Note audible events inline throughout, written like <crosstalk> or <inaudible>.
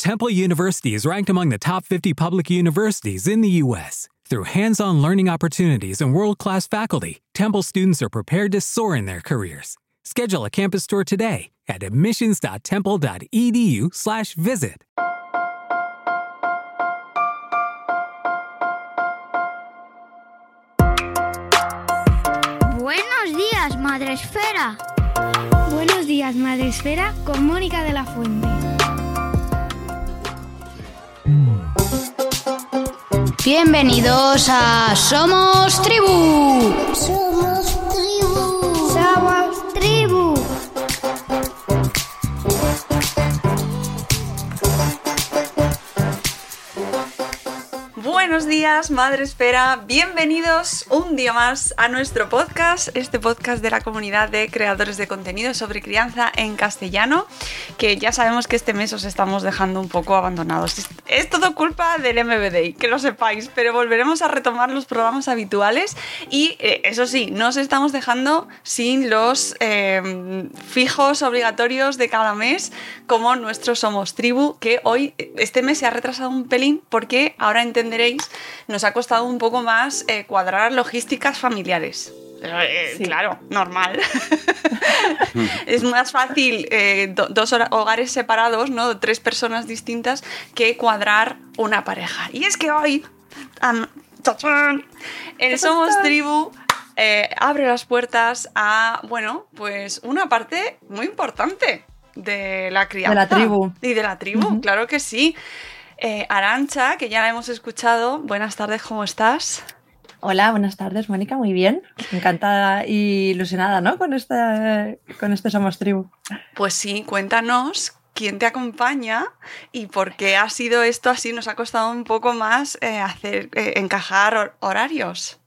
Temple University is ranked among the top 50 public universities in the U.S. Through hands-on learning opportunities and world-class faculty, Temple students are prepared to soar in their careers. Schedule a campus tour today at admissions.temple.edu/visit. Buenos días, Madre Esfera. Buenos días, Madre Esfera, con Mónica de la Fuente. Bienvenidos a Somos Tribu. Somos Buenos días, Madre Espera. Bienvenidos un día más a nuestro podcast, este podcast de la comunidad de creadores de contenido sobre crianza en castellano, que ya sabemos que este mes os estamos dejando un poco abandonados. Es, todo culpa del MBD, que lo sepáis, pero volveremos a retomar los programas habituales y eh, eso sí, no os estamos dejando sin los eh, fijos obligatorios de cada mes, como nuestro Somos Tribu, que hoy, este mes se ha retrasado un pelín porque ahora nos ha costado un poco más eh, cuadrar logísticas familiares. Eh, Claro, normal. <laughs> es más fácil eh, do- dos hogares separados, ¿no? Tres personas distintas, que cuadrar una pareja. Y es que hoy, el Somos Tribu eh, abre las puertas a, bueno, pues una parte muy importante de la crianza. De la tribu. Y de la tribu, claro que sí. Eh, Arancha, que ya la hemos escuchado, buenas tardes, ¿cómo estás? Hola, buenas tardes, Mónica, muy bien. Encantada y ilusionada, ¿no? Con este, con este Somos Tribu. Pues sí, cuéntanos quién te acompaña y por qué ha sido esto así. Nos ha costado un poco más eh, hacer eh, encajar hor- horarios.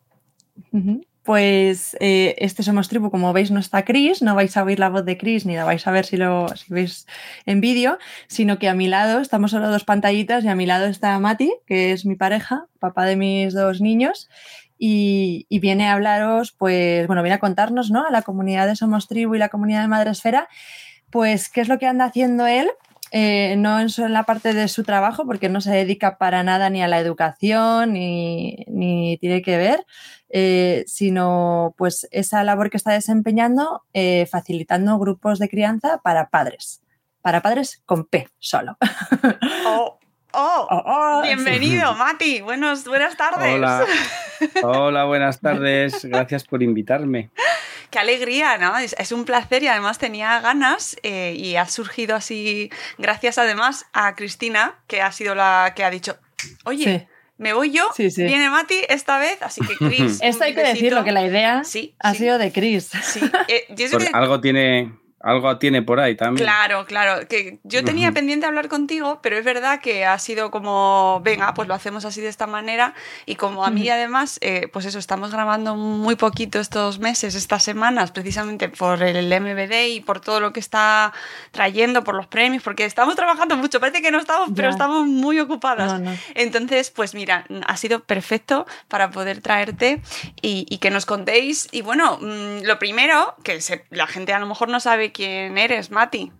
Pues eh, este Somos Tribu, como veis, no está Chris, no vais a oír la voz de Chris ni la vais a ver si lo si veis en vídeo, sino que a mi lado estamos solo dos pantallitas y a mi lado está Mati, que es mi pareja, papá de mis dos niños, y, viene a hablaros, pues, bueno, viene a contarnos, ¿no? A la comunidad de Somos Tribu y la comunidad de Madresfera, pues, qué es lo que anda haciendo él eh, no en, la parte de su trabajo, porque no se dedica para nada ni a la educación, ni tiene que ver, eh, sino pues esa labor que está desempeñando eh, facilitando grupos de crianza para padres, para padres con P solo. ¡Oh! ¡Oh! Oh, oh, Bienvenido, <laughs> Mati. Buenos, buenas tardes. Hola. <laughs> Hola, buenas tardes. Gracias por invitarme. Qué alegría, ¿no? Es, es un placer y además tenía ganas eh, y ha surgido así, gracias además a Cristina, que ha sido la que ha dicho, oye, Sí. Me voy yo, Sí, sí. viene Mati esta vez, así que Cris. <laughs> Esto hay que decirlo, que la idea Sí, ha sí. sido de Chris. Sí, eh, algo tiene, algo tiene por ahí también. Claro, claro, que yo tenía pendiente hablar contigo, pero es verdad que ha sido como, venga, pues lo hacemos así de esta manera y como a mí además, eh, pues eso, estamos grabando muy poquito estos meses, estas semanas, precisamente por el MBD y por todo lo que está trayendo, por los premios, porque estamos trabajando mucho, parece que no estamos, pero estamos muy ocupadas. No, no. Entonces, pues mira, ha sido perfecto para poder traerte y, y que nos contéis. Y bueno, mm, lo primero, que se- la gente a lo mejor no sabe quién eres, Mati.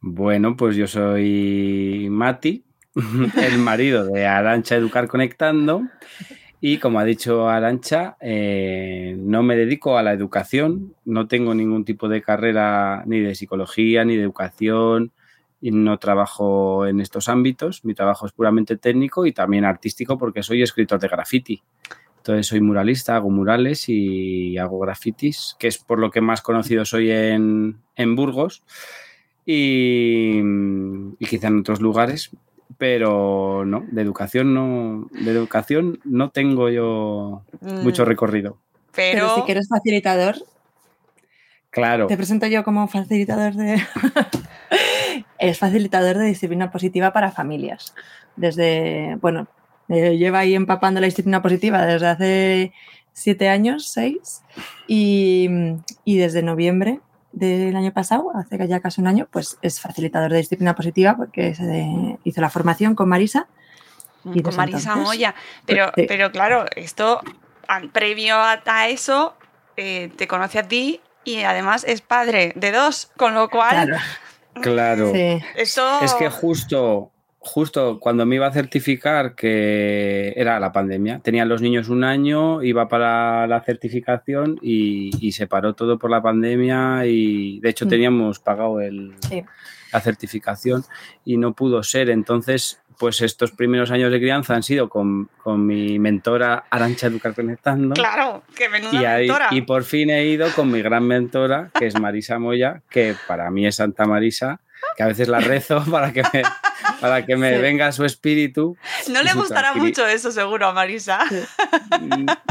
Bueno, pues yo soy Mati, <laughs> el marido de Arancha Educar Conectando. Y como ha dicho Arancha, eh, no me dedico a la educación, no tengo ningún tipo de carrera ni de psicología ni de educación y no trabajo en estos ámbitos. Mi trabajo es puramente técnico y también artístico porque soy escritor de graffiti. Entonces soy muralista, hago murales y hago grafitis, que es por lo que más conocido soy en, en Burgos y, y quizá en otros lugares, pero no, de educación no, de educación no tengo yo mucho Mm, recorrido. Pero, Pero si quieres facilitador, Claro, te presento yo como facilitador de... <laughs> es facilitador de disciplina positiva para familias. Desde, bueno, eh, lleva ahí empapando la disciplina positiva desde hace siete años, seis, y, y desde noviembre del año pasado, hace ya casi un año, pues es facilitador de disciplina positiva porque se hizo la formación con Marisa. Y con Marisa entonces, Moya. Pero, sí. pero claro, esto previo a, a eso eh, te conoce a ti y además es padre de dos, con lo cual... Claro. <laughs> Claro. Sí. Eso... Es que justo, justo cuando me iba a certificar, que era la pandemia, tenían los niños un año, iba para la certificación y, y se paró todo por la pandemia y de hecho Mm. teníamos pagado el, Sí. la certificación y no pudo ser. Entonces, pues estos primeros años de crianza han sido con, con mi mentora Arancha Educar Conectando. Claro, que menuda Y, ahí- mentora. y por fin he ido con mi gran mentora, que es Marisa Moya, que para mí es Santa Marisa, que a veces la rezo <laughs> para que me, para que me Sí. venga su espíritu. No le gustará mucho eso, seguro, a Marisa.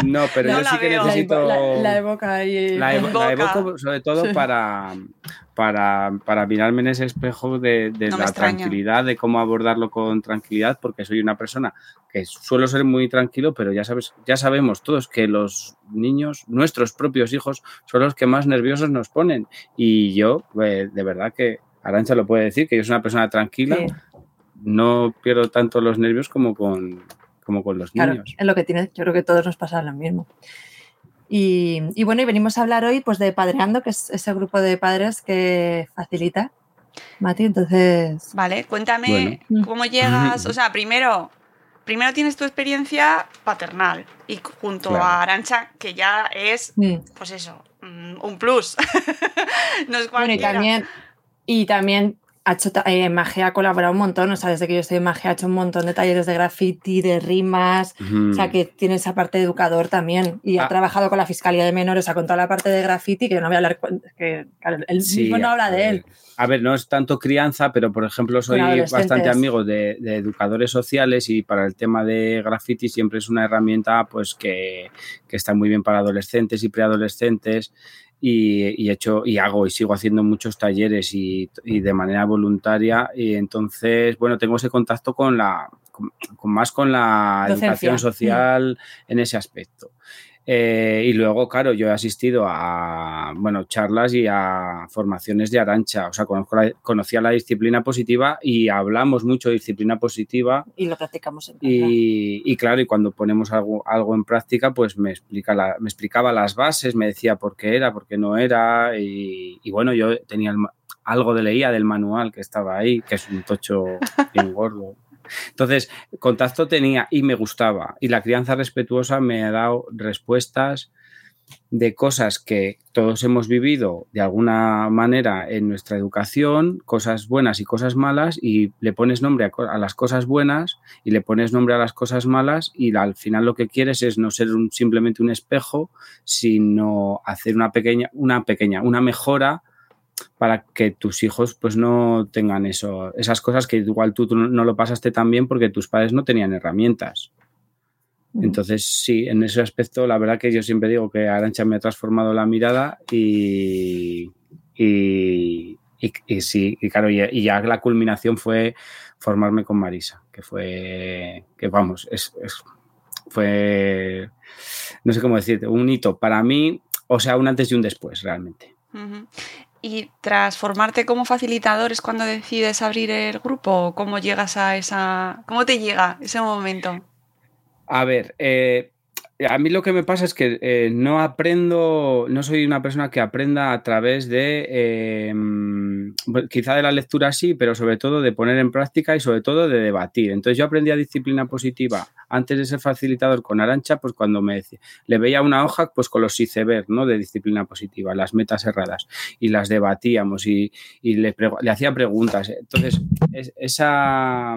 No, pero No yo sí que veo. Necesito... la- la evoca ahí. La, evo- la Invoca. evoco sobre todo Sí. para, para, para mirarme en ese espejo de, de No la tranquilidad, de cómo abordarlo con tranquilidad, porque soy una persona que suelo ser muy tranquilo, pero ya sabes, ya sabemos todos que los niños, nuestros propios hijos, son los que más nerviosos nos ponen. Y yo, eh, de verdad que Arancha lo puede decir, que yo soy una persona tranquila, Sí, no pierdo tanto los nervios como con, como con los claro, niños. es lo que tiene. Yo creo que todos nos pasa lo mismo. Y, y bueno, y venimos a hablar hoy pues de Padreando, que es ese grupo de padres que facilita. Mati, entonces. Vale, cuéntame Bueno. cómo <laughs> llegas. O sea, primero, primero tienes tu experiencia paternal y junto Claro. a Arancha, que ya es, pues eso, mm, un plus. <laughs> no es Bueno, y cualquiera. también, y también ha hecho, eh, Magia ha colaborado un montón, o sea, desde que yo estoy en Magia ha hecho un montón de talleres de graffiti, de rimas, o sea, que tiene esa parte de educador también. Y ha Ah. trabajado con la Fiscalía de Menores, o sea, con toda la parte de graffiti, que yo no voy a hablar, que claro, él Sí, mismo no habla de él. A ver, no es tanto crianza, pero por ejemplo soy bastante amigo de, de educadores sociales y para el tema de graffiti siempre es una herramienta pues que, que está muy bien para adolescentes y preadolescentes y, y he hecho y hago y sigo haciendo muchos talleres y, y de manera voluntaria y entonces bueno tengo ese contacto con la con, con más con la Docencia. educación social en ese aspecto. Eh, y luego, claro, yo he asistido a bueno, charlas y a formaciones de Arancha. O sea, conozco la- conocía la disciplina positiva y hablamos mucho de disciplina positiva. Y lo practicamos en. Y, y claro, y cuando ponemos algo, algo en práctica, pues me, explica la- me explicaba las bases, me decía por qué era, por qué no era. Y, y bueno, yo tenía el algo de leía del manual que estaba ahí, que es un tocho bien gordo. <laughs> Entonces, contacto tenía y me gustaba. Y la crianza respetuosa me ha dado respuestas de cosas que todos hemos vivido de alguna manera en nuestra educación, cosas buenas y cosas malas, y le pones nombre a, las cosas buenas y le pones nombre a las cosas malas, y al final lo que quieres es no ser un- simplemente un espejo, sino hacer una pequeña, una pequeña, una mejora para que tus hijos pues no tengan eso, esas cosas que igual tú, tú no lo pasaste tan bien porque tus padres no tenían herramientas. Mm. Entonces, sí, en ese aspecto, la verdad que yo siempre digo que Arancha me ha transformado la mirada y, y, y- y sí, y claro, y, ya la culminación fue formarme con Marisa, que fue, que vamos, es, es- fue, no sé cómo decirte, un hito para mí, o sea, un antes y un después, realmente. Ujú. Y tras formarte como facilitador es cuando decides abrir el grupo. ¿Cómo llegas a esa. ¿Cómo te llega ese momento? A ver, eh, a mí lo que me pasa es que eh, no aprendo, no soy una persona que aprenda a través de, eh, bueno, quizá de la lectura sí, pero sobre todo de poner en práctica y sobre todo de debatir. Entonces yo aprendí a disciplina positiva antes de ser facilitador con Arancha, pues cuando me decía, le veía una hoja pues con los iceberg, ¿no? De disciplina positiva, las metas erradas y las debatíamos y, y le, hacía preguntas. Entonces es- esa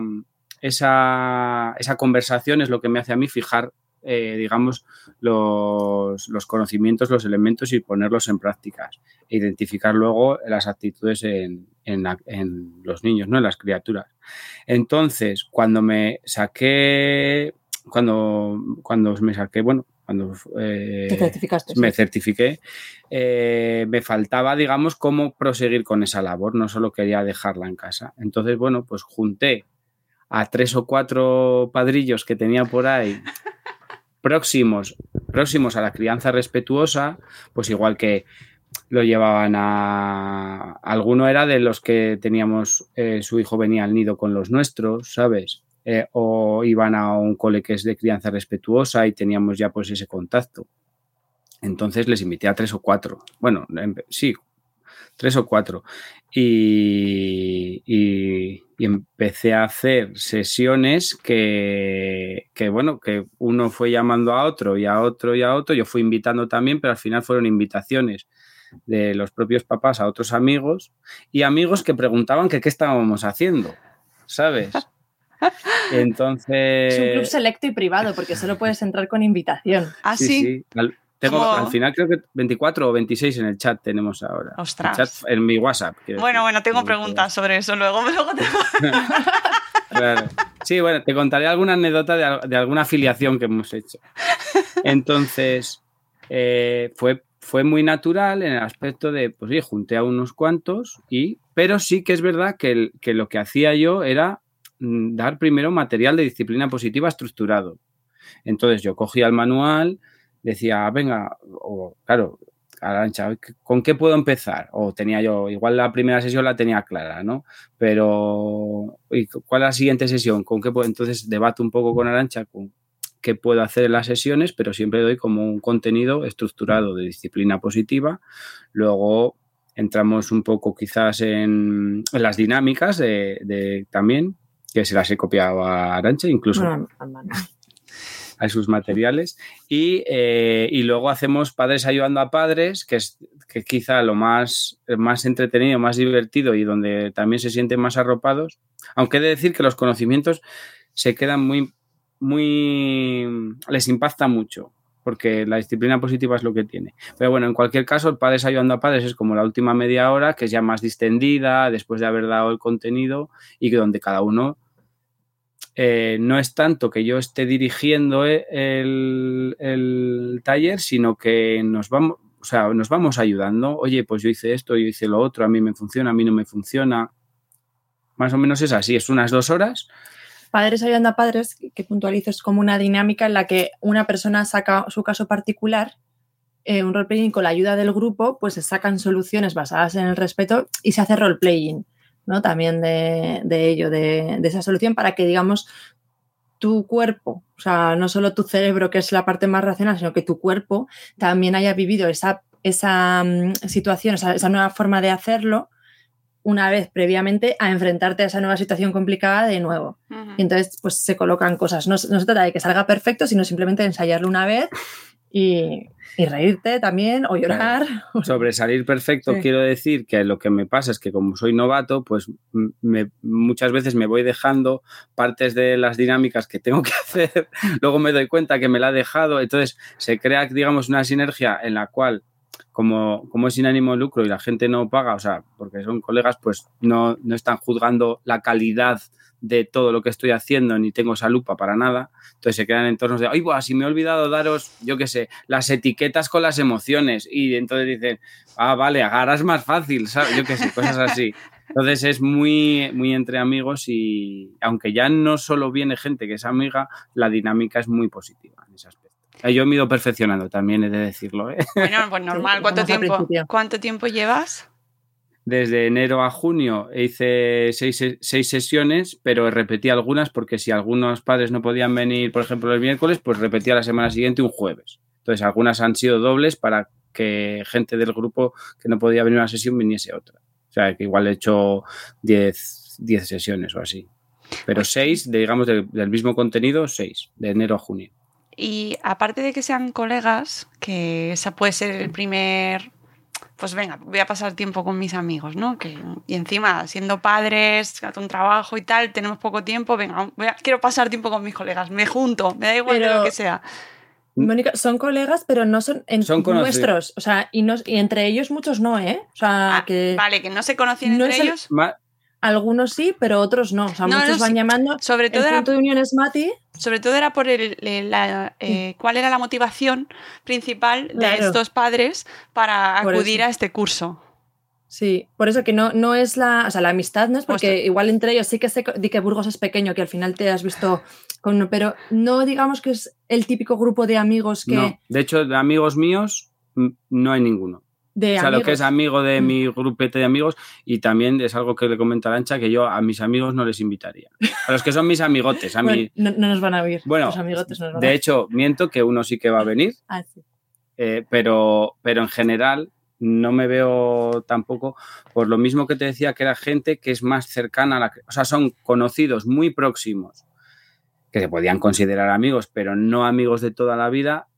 esa, esa conversación es lo que me hace a mí fijar, eh, digamos, los, los conocimientos, los elementos y ponerlos en prácticas. E identificar luego las actitudes en, en la- en los niños, ¿no? En las criaturas. Entonces, cuando me saqué, cuando, cuando me saqué, bueno, cuando eh, me sí. certifiqué, eh, me faltaba, digamos, cómo proseguir con esa labor, no solo quería dejarla en casa. Entonces, bueno, pues junté a tres o cuatro padrillos que tenía por ahí <laughs> próximos, próximos a la crianza respetuosa, pues igual que lo llevaban a... Alguno era de los que teníamos, eh, su hijo venía al nido con los nuestros, ¿sabes? Eh, o iban a un cole que es de crianza respetuosa y teníamos ya pues ese contacto. Entonces les invité a tres o cuatro. Bueno, empe- sí, tres o cuatro. Y, y- y empecé a hacer sesiones que, que, bueno, que uno fue llamando a otro y a otro y a otro. Yo fui invitando también, pero al final fueron invitaciones de los propios papás a otros amigos y amigos que preguntaban que qué estábamos haciendo, ¿sabes? Entonces... <laughs> Es un club selecto y privado porque solo puedes entrar con invitación. Ah, sí. Al, tengo, al final creo que 24 o 26 en el chat tenemos ahora. Ostras. El chat en mi WhatsApp. Bueno, decir. bueno, tengo preguntas sobre eso luego. <laughs> luego <laughs> Claro. Sí, bueno, te contaré alguna anécdota de, de alguna afiliación que hemos hecho. <laughs> Entonces, eh, fue, fue muy natural en el aspecto de, pues sí, junté a unos cuantos, y, pero sí que es verdad que, el- que lo que hacía yo era mm, dar primero material de disciplina positiva estructurado. Entonces yo cogía el manual, decía, venga, o claro, Arancha, ¿con qué puedo empezar? O tenía yo, igual la primera sesión la tenía clara, ¿no? Pero, ¿y cuál es la siguiente sesión? ¿Con qué puedo? Entonces debato un poco con Arancha con qué puedo hacer en las sesiones, pero siempre doy como un contenido estructurado de disciplina positiva. Luego entramos un poco quizás en, las dinámicas de, también, que se las he copiado a Arancha, incluso Bueno, al mano. A sus materiales. Y, eh, y luego hacemos padres ayudando a padres, que es que quizá lo más, más entretenido, más divertido y donde también se sienten más arropados. Aunque he de decir que los conocimientos se quedan muy, muy, les impacta mucho. Porque la disciplina positiva es lo que tiene. Pero bueno, en cualquier caso, el Padres Ayudando a Padres es como la última media hora, que es ya más distendida, después de haber dado el contenido, y que donde cada uno eh, no es tanto que yo esté dirigiendo eh, el, taller, sino que nos vamos, o sea, nos vamos ayudando. Oye, pues yo hice esto, yo hice lo otro, a mí me funciona, a mí no me funciona. Más o menos es así, es unas dos horas. Padres ayudando a padres, que- que puntualizo, es como una dinámica en la que una persona saca su caso particular, eh, un roleplaying con la ayuda del grupo, pues se sacan soluciones basadas en el respeto y se hace roleplaying, ¿no? También de, de ello, de, de esa solución, para que, digamos, tu cuerpo, o sea, no solo tu cerebro, que es la parte más racional, sino que tu cuerpo también haya vivido esa, esa mm, situación, esa, esa nueva forma de hacerlo una vez previamente a enfrentarte a esa nueva situación complicada de nuevo. Y entonces, pues se colocan cosas. No, se- no se trata de que salga perfecto, sino simplemente de ensayarlo una vez y, y reírte también o llorar. <laughs> Sobresalir perfecto, Sí. quiero decir que lo que me pasa es que como soy novato, pues me- muchas veces me voy dejando partes de las dinámicas que tengo que <laughs> hacer, luego me doy cuenta que me la he dejado, entonces se crea, digamos, una sinergia en la cual, como, como es sin ánimo de lucro y la gente no paga, o sea, porque son colegas, pues no, no están juzgando la calidad de todo lo que estoy haciendo, ni tengo esa lupa para nada. Entonces se crean entornos de, ay, buah, si me he olvidado daros, yo qué sé, las etiquetas con las emociones. Y entonces dicen, ah, vale, ahora es más fácil, ¿sabes? Yo qué sé, cosas así. Entonces es muy, muy entre amigos y aunque ya no solo viene gente que es amiga, la dinámica es muy positiva en ese aspecto. Yo me he ido perfeccionando también, he de decirlo, ¿eh? Bueno, pues normal. ¿Cuánto tiempo. ¿Cuánto tiempo llevas? Desde enero a junio hice seis, seis sesiones, pero repetí algunas porque si algunos padres no podían venir, por ejemplo, el miércoles, pues repetía la semana siguiente un jueves. Entonces, algunas han sido dobles para que gente del grupo que no podía venir a una sesión viniese otra. O sea, que igual he hecho 10 10 sesiones o así. Pero seis, de, digamos, del, del mismo contenido, seis, de enero a junio. Y aparte de que sean colegas, que esa puede ser el primer, pues venga, voy a pasar tiempo con mis amigos, ¿no? Que, y encima, siendo padres, con trabajo y tal, tenemos poco tiempo, venga, voy a- quiero pasar tiempo con mis colegas, me junto, me da igual de Pero- lo que sea. Mónica, son colegas, pero no son, en- Son nuestros. O sea, y, nos- y entre ellos muchos no, ¿eh? O sea, Ah, que. Vale, que no se conocían no entre el- ellos. Algunos sí, pero otros no. O sea, No, no, muchos van sí. llamando. Sobre todo el era- punto de unión es Mati. Sobre todo era por el, el- la, eh, cuál era la motivación principal de Claro. estos padres para Por acudir eso. a este curso. Sí, por eso que no, no es la, o sea, la amistad, ¿no? Es porque Hostia. igual entre ellos sí que sé di que Burgos es pequeño, que al final te has visto con uno, pero no digamos que es el típico grupo de amigos que No. De hecho, de amigos míos no hay ninguno. De o sea, lo que es amigo de Mm. mi grupete de amigos y también es algo que le comenta Arancha que yo a mis amigos no les invitaría. A los que son mis amigotes, a <laughs> mí. Bueno, no, no nos van a oír. Bueno, los amigotes nos van a De hecho, miento que uno sí que va a venir, <laughs> Ah, sí. eh, pero, pero en general no me veo tampoco por lo mismo que te decía que era gente que es más cercana a la... O sea, son conocidos muy próximos, que se podían considerar amigos, pero no amigos de toda la vida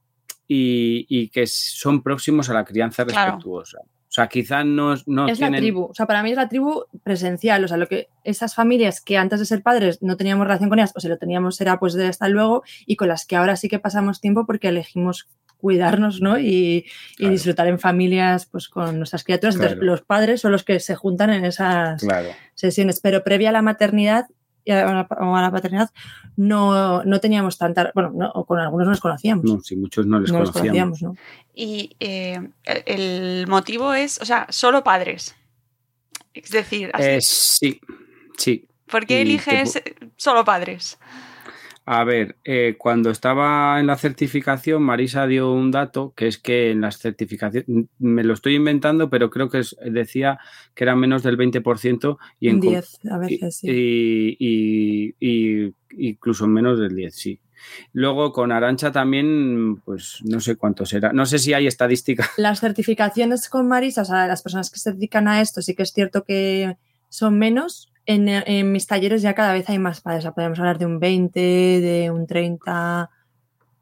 y, y que son próximos a la crianza Claro. respetuosa. O sea, quizás no, no es tienen... la tribu. O sea, para mí es la tribu presencial. O sea, lo que esas familias que antes de ser padres no teníamos relación con ellas, o si lo teníamos era pues de hasta luego, y con las que ahora sí que pasamos tiempo porque elegimos cuidarnos, ¿no? Y, disfrutar en familias pues con nuestras criaturas. Entonces, los padres son los que se juntan en esas Claro. sesiones. Pero previa a la maternidad y a la, o a la paternidad, no, no teníamos tanta. Bueno, no, con algunos nos conocíamos. No, si muchos no les no conocíamos. conocíamos, ¿no? Y eh, el- motivo es, o sea, solo padres. Es decir, así- Eh, sí, sí. ¿por qué te eliges solo padres? A ver, eh, cuando estaba en la certificación, Marisa dio un dato que es que en las certificaciones, me lo estoy inventando, pero creo que es- decía que era menos del 20% y en Un com- 10 a veces, sí. y, y- y- incluso menos del 10, sí. Luego con Arancha también, pues no sé cuánto será. No sé si hay estadística. <laughs> Las certificaciones con Marisa, o sea, las personas que se dedican a esto, sí que es cierto que son menos. En, en mis talleres ya cada vez hay más padres. O sea, podemos hablar de un 20, de un 30,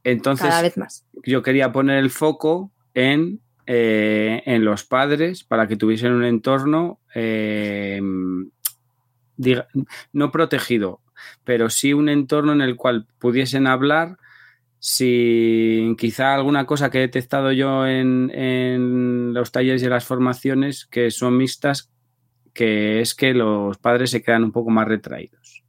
Entonces, cada vez más. yo quería poner el foco en, eh, en los padres para que tuviesen un entorno eh, diga- no protegido, pero sí un entorno en el cual pudiesen hablar sin quizá alguna cosa que he detectado yo en, en los talleres y las formaciones que son mixtas, que es que los padres se quedan un poco más retraídos.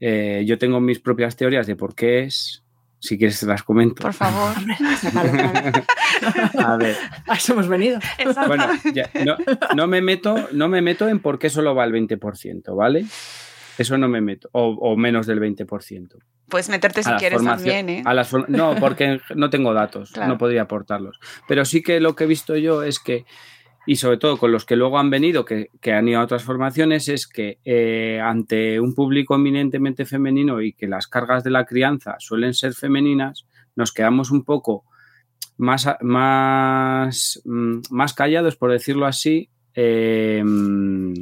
Eh, yo tengo mis propias teorías de por qué es. Si quieres, te las comento. Por favor. <laughs> <laughs> A ver, A eso hemos venido. bueno, ya, no, no me meto, no me meto en por qué solo va el 20%, ¿vale? Eso no me meto, o, o menos del 20%. Puedes meterte si A la quieres también, ¿eh? a las for- no, porque <laughs> no tengo datos, Claro. no podría aportarlos. Pero sí que lo que he visto yo es que, y sobre todo con los que luego han venido, que, que han ido a otras formaciones, es que eh, ante un público eminentemente femenino y que las cargas de la crianza suelen ser femeninas, nos quedamos un poco más, más, mm, más callados, por decirlo así, mm,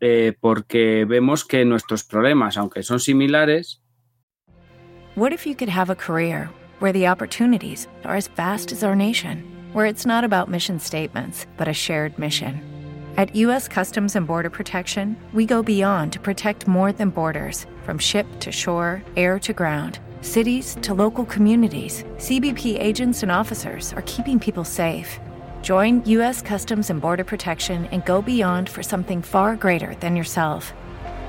eh, porque vemos que nuestros problemas, aunque son similares, What if you could have a career where the opportunities are as vast as our where it's not about mission statements, but a shared mission? At U.S. Customs and Border Protection, we go beyond to protect more than borders from ship to shore, air to ground. Cities to local communities, CBP agents and officers are keeping people safe. Join U.S. Customs and Border Protection and go beyond for something far greater than yourself.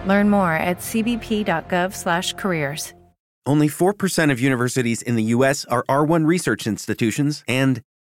Learn more at cbp.gov/careers. Only 4% of universities in the U.S. are R1 research institutions, and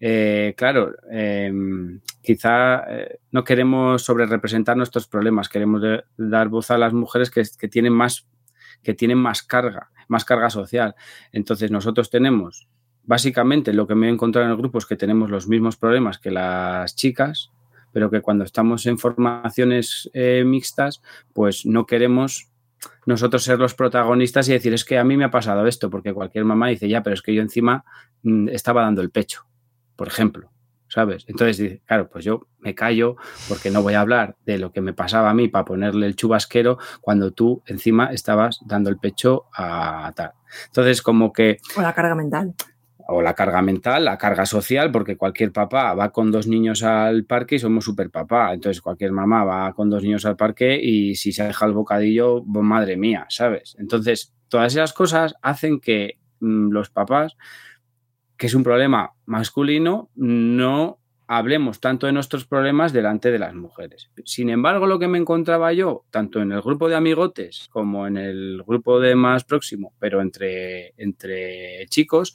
Eh, claro, eh, quizá eh, no queremos sobre representar nuestros problemas, queremos dar voz a las mujeres que, que tienen más que tienen más carga, más carga social. Entonces nosotros tenemos, básicamente lo que me he encontrado en el grupo es que tenemos los mismos problemas que las chicas, pero que cuando estamos en formaciones eh, mixtas, pues no queremos nosotros ser los protagonistas y decir es que a mí me ha pasado esto, porque cualquier mamá dice ya, pero es que yo encima mm, estaba dando el pecho por ejemplo. ¿sabes? Entonces, claro, pues yo me callo porque no voy a hablar de lo que me pasaba a mí para ponerle el chubasquero cuando tú encima estabas dando el pecho a tal. Entonces, como que... O la carga mental. O la carga mental, la carga social, porque cualquier papá va con dos niños al parque y somos super papá. Entonces, cualquier mamá va con dos niños al parque y si se deja el bocadillo, madre mía, ¿sabes? Entonces, todas esas cosas hacen que mm, los papás que es un problema masculino, no hablemos tanto de nuestros problemas delante de las mujeres. Sin embargo, lo que me encontraba yo, tanto en el grupo de amigotes como en el grupo de más próximo, pero entre, entre chicos,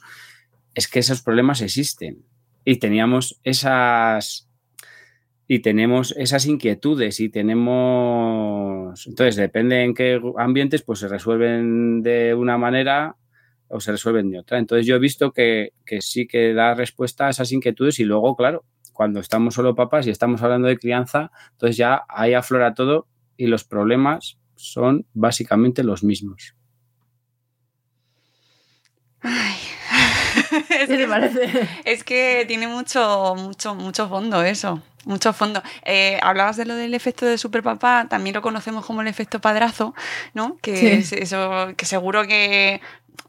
es que esos problemas existen. Y teníamos esas. Y tenemos esas inquietudes y tenemos. Entonces, depende en qué ambientes, pues se resuelven de una manera o se resuelven de otra. Entonces yo he visto que, sí que da respuesta a esas inquietudes y luego, claro, cuando estamos solo papás y estamos hablando de crianza, entonces ya ahí aflora todo y los problemas son básicamente los mismos. Ay. es, <laughs> que, parece? es que tiene mucho, mucho, mucho fondo eso. Mucho fondo. Eh, hablabas de lo del efecto de superpapá, también lo conocemos como el efecto padrazo, ¿no? Que es eso, que seguro que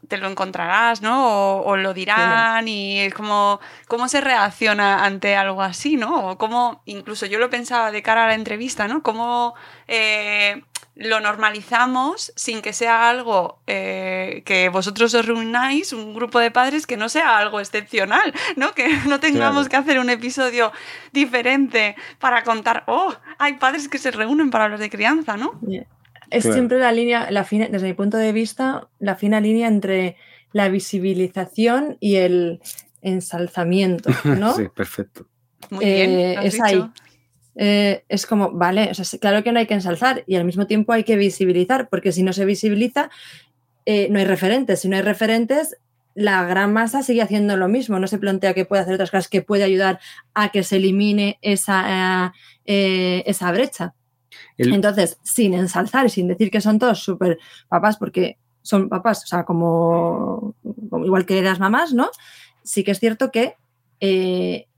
te lo encontrarás, ¿no? O, lo dirán y es como, ¿cómo se reacciona ante algo así, ¿no? O cómo, incluso yo lo pensaba de cara a la entrevista, ¿no? Cómo eh, lo normalizamos sin que sea algo eh, que vosotros os reunáis, un grupo de padres, que no sea algo excepcional, ¿no? Que <laughs> no tengamos que hacer un episodio diferente para contar, oh, hay padres que se reúnen para hablar de crianza, ¿no? Es siempre la línea, la fina, desde mi punto de vista, la fina línea entre la visibilización y el ensalzamiento, <laughs> ¿no? sí, perfecto. Muy bien, eh, es ahí. Eh, es como, vale, o sea, claro que no hay que ensalzar y al mismo tiempo hay que visibilizar, porque si no se visibiliza, eh, no hay referentes. Si no hay referentes, la gran masa sigue haciendo lo mismo, no se plantea que puede hacer otras cosas que puede ayudar a que se elimine esa, esa brecha. Entonces, sin ensalzar y sin decir que son todos súper papás, porque son papás, o sea, como, igual que las mamás, ¿no? Sí que es cierto que eh,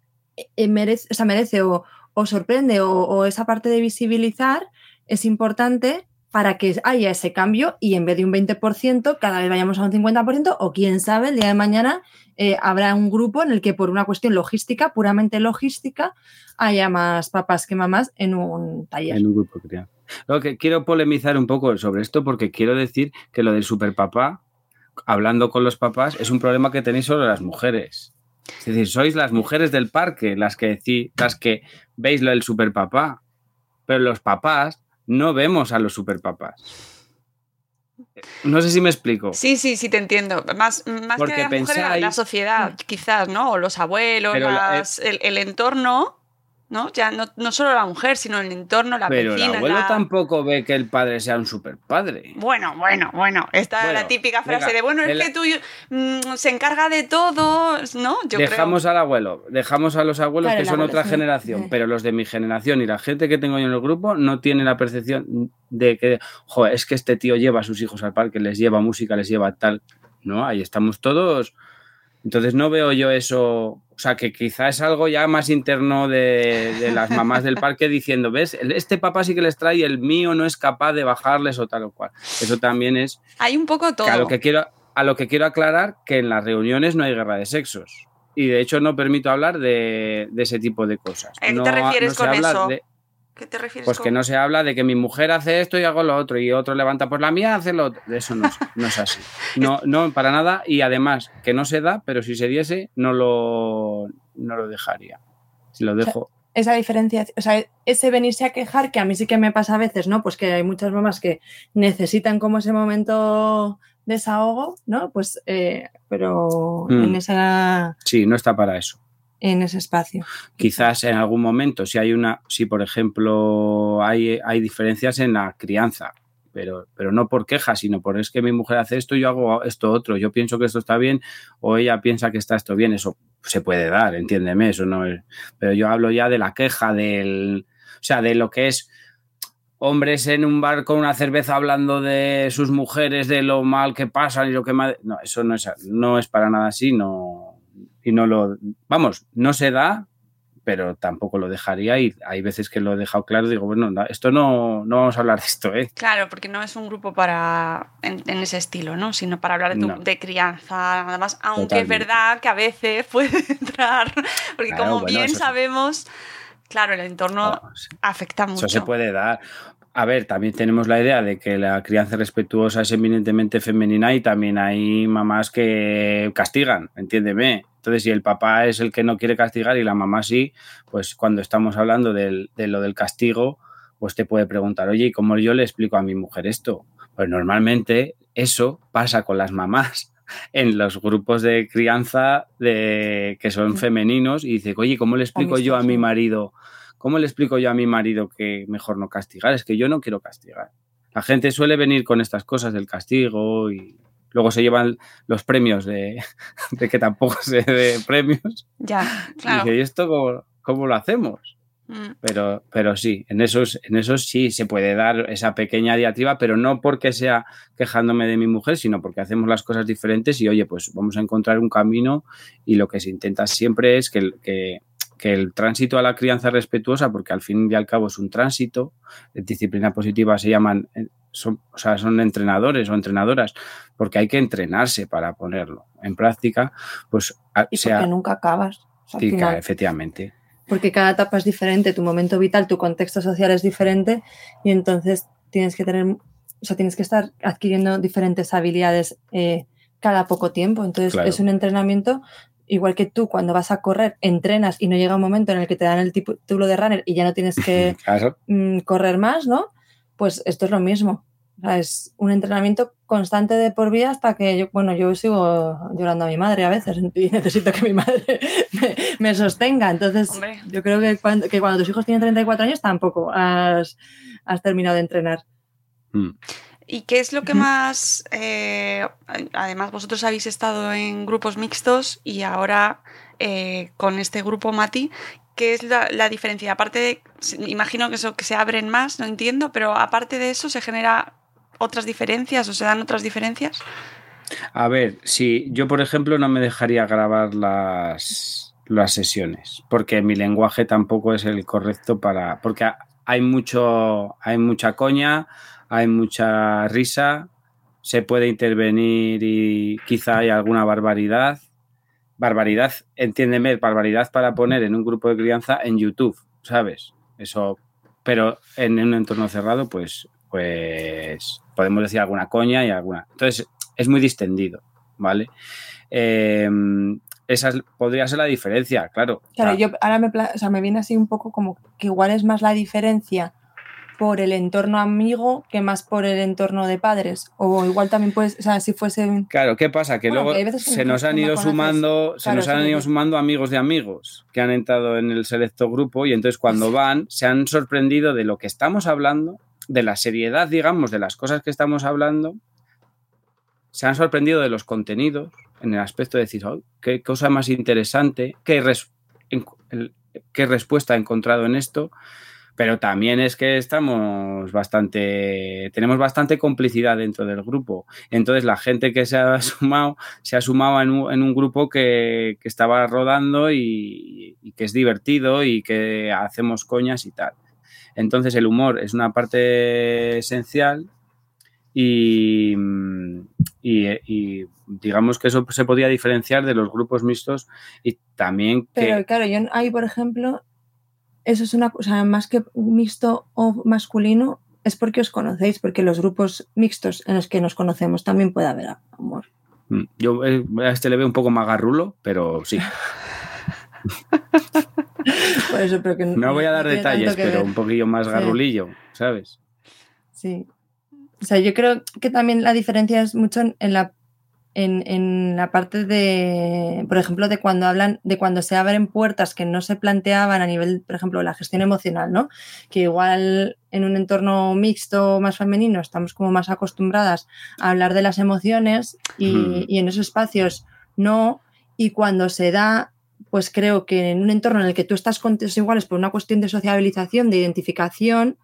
eh, merece, o, merece o, sorprende o, esa parte de visibilizar es importante para que haya ese cambio y en vez de un 20%, cada vez vayamos a un 50% o quién sabe, el día de mañana eh, habrá un grupo en el que por una cuestión logística, puramente logística, haya más papás que mamás en un taller. En un grupo creo. Lo que quiero polemizar un poco sobre esto porque quiero decir que lo del superpapá, hablando con los papás, es un problema que tenéis solo las mujeres. Es decir, sois las mujeres del parque las que, las que veis lo del superpapá, pero los papás no vemos a los superpapás. No sé si me explico. Sí, sí, sí, te entiendo. Más, más que las mujeres, la sociedad, quizás, ¿no? O los abuelos, el, el, entorno ¿no? Ya no, no, solo la mujer, sino el entorno, la Pero el abuelo tampoco ve que el padre sea un super padre. Bueno, bueno, bueno. Esta es la típica frase de, bueno, es que tú mm, se encarga de todo, ¿no? dejamos al abuelo, dejamos a los abuelos que son otra generación, pero los de mi generación y la gente que tengo yo en el grupo no tienen la percepción de que, joder, es que este tío lleva a sus hijos al parque, les lleva música, les lleva tal. No, ahí estamos todos entonces no veo yo eso, o sea, que quizás es algo ya más interno de, las mamás del parque <laughs> diciendo, ves, este papá sí que les trae, el mío no es capaz de bajarles o tal o cual. Eso también es... Hay un poco todo. a lo que quiero, a lo que quiero aclarar que en las reuniones no hay guerra de sexos. Y de hecho no permito hablar de, ese tipo de cosas. ¿A qué te refieres con eso? ¿Qué te refieres? Pues que no se habla de que mi mujer hace esto y hago lo otro y otro levanta, pues la mía hace lo otro. Eso no es, no es así. <laughs> No, no, para nada. Y además, que no se da, pero si se diese, no lo, no lo dejaría. Si lo dejo. esa diferencia, o sea, ese venirse a quejar, que a mí sí que me pasa a veces, ¿no? Pues que hay muchas mamás que necesitan como ese momento de desahogo, ¿no? Pues, eh, pero en mm. esa... Sí, no está para eso en ese espacio. Quizás en algún momento, si hay una, si por ejemplo hay, hay diferencias en la crianza, pero, pero no por queja, sino por es que mi mujer hace esto, yo hago esto otro, yo pienso que esto está bien o ella piensa que está esto bien, eso se puede dar, entiéndeme, eso no es, pero yo hablo ya de la queja, del, o sea, de lo que es hombres en un bar con una cerveza hablando de sus mujeres, de lo mal que pasan y lo que mal, no, eso no es, no es para nada así, no, y no lo, vamos, no se da pero tampoco lo dejaría y hay veces que lo he dejado claro, digo, bueno, esto no, no vamos a hablar de esto, ¿eh? Claro, porque no es un grupo para en, ese estilo, ¿no? Sino para hablar de, de crianza, nada más, aunque es verdad que a veces <laughs> puede entrar, porque como bien sabemos... Claro, el entorno afecta mucho. Eso se puede dar. A ver, también tenemos la idea de que la crianza respetuosa es eminentemente femenina y también hay mamás que castigan, entiéndeme. Entonces, si el papá es el que no quiere castigar y la mamá sí, pues cuando estamos hablando de lo del castigo, pues te puede preguntar, oye, ¿y cómo yo le explico a mi mujer esto? Pues normalmente eso pasa con las mamás <laughs> en los grupos de crianza de, que son femeninos y dice, oye, ¿cómo le explico yo a mi marido? ¿Cómo le explico yo a mi marido que mejor no castigar? Es que yo no quiero castigar. La gente suele venir con estas cosas del castigo y luego se llevan los premios de, <laughs> que tampoco se dé premios. Ya, claro. Y ¿y esto cómo lo hacemos? Mm. Pero, pero sí, en esos, en esos sí se puede dar esa pequeña diatriba, pero no porque sea quejándome de mi mujer, sino porque hacemos las cosas diferentes y oye, pues vamos a encontrar un camino y lo que se intenta siempre es que, que, que el tránsito a la crianza respetuosa, porque al fin y al cabo es un tránsito, en disciplina positiva se llaman, eh, son, o sea, son entrenadores o entrenadoras, porque hay que entrenarse para ponerlo en práctica, pues y sea, nunca acabas. efectivamente porque cada etapa es diferente, tu momento vital, tu contexto social es diferente y entonces tienes que tener, o sea, tienes que estar adquiriendo diferentes habilidades eh, cada poco tiempo. Entonces es un entrenamiento igual que tú cuando vas a correr, entrenas y no llega un momento en el que te dan el título de runner y ya no tienes que <laughs> mm, correr más, ¿no? Pues esto es lo mismo es un entrenamiento constante de por vida hasta que yo, bueno, yo sigo llorando a mi madre a veces <laughs> y necesito que mi madre <laughs> me, sostenga. Entonces, yo creo que cuando, que cuando, tus hijos tienen 34 años tampoco has, terminado de entrenar. Hmm. ¿Y qué es lo que más, eh, además vosotros habéis estado en grupos mixtos y ahora eh, con este grupo Mati, ¿Qué es la, diferencia? Aparte de, imagino que eso que se abren más, no entiendo, pero aparte de eso se genera otras diferencias o se dan otras diferencias? A ver, si yo, por ejemplo, no me dejaría grabar las, las sesiones, porque mi lenguaje tampoco es el correcto para. porque hay mucho, hay mucha coña, hay mucha risa, se puede intervenir y quizá hay alguna barbaridad. Barbaridad, entiéndeme, barbaridad para poner en un grupo de crianza en YouTube, ¿sabes? Eso, pero en un entorno cerrado, pues, pues podemos decir alguna coña y alguna. Entonces, es muy distendido, ¿vale? Eh, esa podría ser la diferencia, claro. Claro, yo ahora me, o sea, me viene así un poco como que igual es más la diferencia por el entorno amigo que más por el entorno de padres. O igual también puedes, o sea, si fuese. Claro, ¿qué pasa? Que luego se nos han ido sumando, se nos han ido sumando amigos de amigos que han entrado en el selecto grupo y entonces cuando van se han sorprendido de lo que estamos hablando de la seriedad, digamos, de las cosas que estamos hablando, se han sorprendido de los contenidos en el aspecto de decir, qué cosa más interesante, qué, qué respuesta he encontrado en esto, pero también es que estamos bastante, tenemos bastante complicidad dentro del grupo. Entonces la gente que se ha <laughs> sumado, se ha sumado en un, grupo que, estaba rodando y, que es divertido y que hacemos coñas y tal. Entonces el humor es una parte esencial y, digamos que eso se podía diferenciar de los grupos mixtos y también que... Pero claro, yo ahí, por ejemplo, eso es una cosa, más que mixto o masculino, es porque os conocéis, porque los grupos mixtos en los que nos conocemos también puede haber humor. Mm, yo eh, a este le veo un poco más garrulo, pero sí. <laughs> no voy a dar detalles, pero un poquillo más garrulillo, ¿sabes? Sí. O sea, yo creo que también la diferencia es mucho en la, en, la parte de, por ejemplo, de cuando hablan, de cuando se abren puertas que no se planteaban a nivel, por ejemplo, la gestión emocional, ¿no? Que igual en un entorno mixto más femenino estamos como más acostumbradas a hablar de las emociones y, y en esos espacios no. Y cuando se da pues creo que en un entorno en el que tú estás con iguales por una cuestión de sociabilización, de identificación,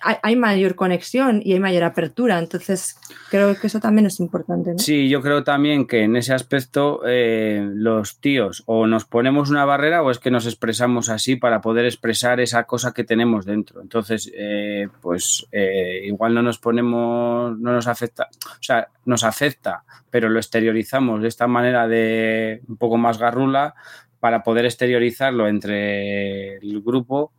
hay mayor conexión y hay mayor apertura. Entonces, creo que eso también es importante. Sí, yo creo también que en ese aspecto eh, los tíos o nos ponemos una barrera o es que nos expresamos así para poder expresar esa cosa que tenemos dentro. Entonces, eh, pues eh, igual no nos ponemos, no nos afecta, o sea, nos afecta, pero lo exteriorizamos de esta manera de un poco más garrula para poder exteriorizarlo entre el grupo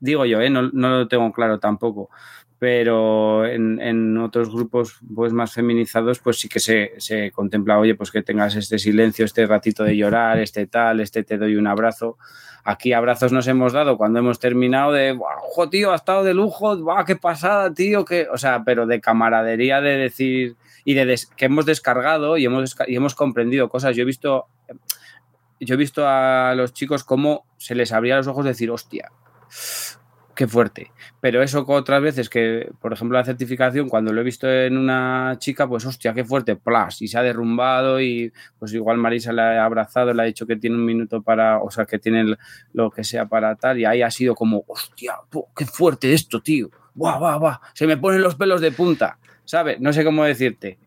digo yo, ¿eh? no, lo tengo claro tampoco, pero en, otros grupos pues, más feminizados, pues sí que se, contempla, oye, pues que tengas este silencio, este ratito de llorar, este tal, este te doy un abrazo. Aquí abrazos nos hemos dado cuando hemos terminado de, ¡ojo, tío, ha estado de lujo! ¡Buah, qué pasada, tío! Que, o sea, pero de camaradería, de decir, y de que hemos descargado y hemos, y hemos comprendido cosas. Yo he visto... Yo he visto a los chicos cómo se les abría los ojos de decir, hostia, qué fuerte. Pero eso otras veces que, por ejemplo, la certificación, cuando lo he visto en una chica, pues hostia, qué fuerte, plas, y se ha derrumbado y pues igual Marisa le ha abrazado, le ha dicho que tiene un minuto para, o sea, que tiene lo que sea para tal, y ahí ha sido como, hostia, qué fuerte esto, tío, guau, guau, guau, se me ponen los pelos de punta, ¿sabes? No sé cómo decirte.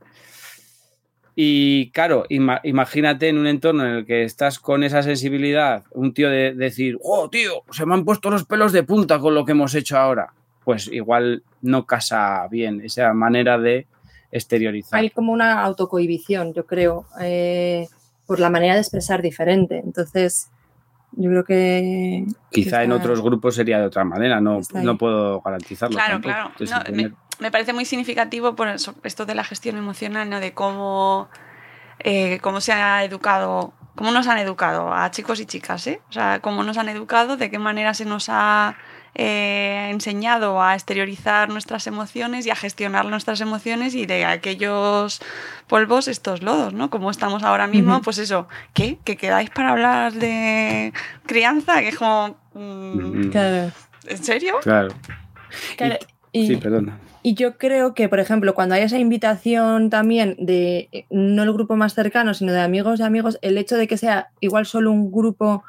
Y claro, imagínate en un entorno en el que estás con esa sensibilidad, un tío de, decir, oh, tío, se me han puesto los pelos de punta con lo que hemos hecho ahora. Pues igual no casa bien esa manera de exteriorizar. Hay como una autocohibición, yo creo, eh, por la manera de expresar diferente. Entonces, yo creo que... Quizá en otros grupos sería de otra manera, no, no puedo garantizarlo. Claro, claro me parece muy significativo por esto de la gestión emocional, ¿no? De cómo, eh, cómo se ha educado, cómo nos han educado a chicos y chicas, ¿eh? O sea, cómo nos han educado, de qué manera se nos ha eh, enseñado a exteriorizar nuestras emociones y a gestionar nuestras emociones y de aquellos polvos estos lodos, ¿no? Como estamos ahora mismo, pues eso, ¿qué? ¿Que quedáis para hablar de crianza? Que es como... Mm, claro. ¿En serio? Claro. Sí, perdona. Y yo creo que, por ejemplo, cuando hay esa invitación también de no el grupo más cercano, sino de amigos de amigos, el hecho de que sea igual solo un grupo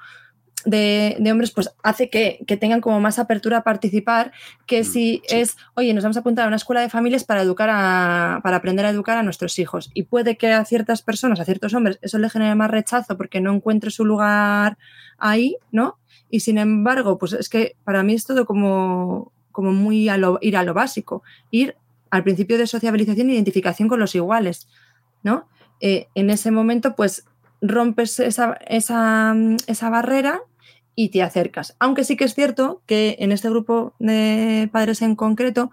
de, hombres, pues hace que, tengan como más apertura a participar que mm, si es, oye, nos vamos a apuntar a una escuela de familias para educar a, para aprender a educar a nuestros hijos. Y puede que a ciertas personas, a ciertos hombres, eso le genere más rechazo porque no encuentre su lugar ahí, ¿no? Y sin embargo, pues es que para mí es todo como como muy a ir a lo básico, ir al principio de sociabilización e identificación con los iguales, ¿no? Eh, en ese momento, pues rompes esa, esa, barrera y te acercas. Aunque sí que es cierto que en este grupo de padres en concreto,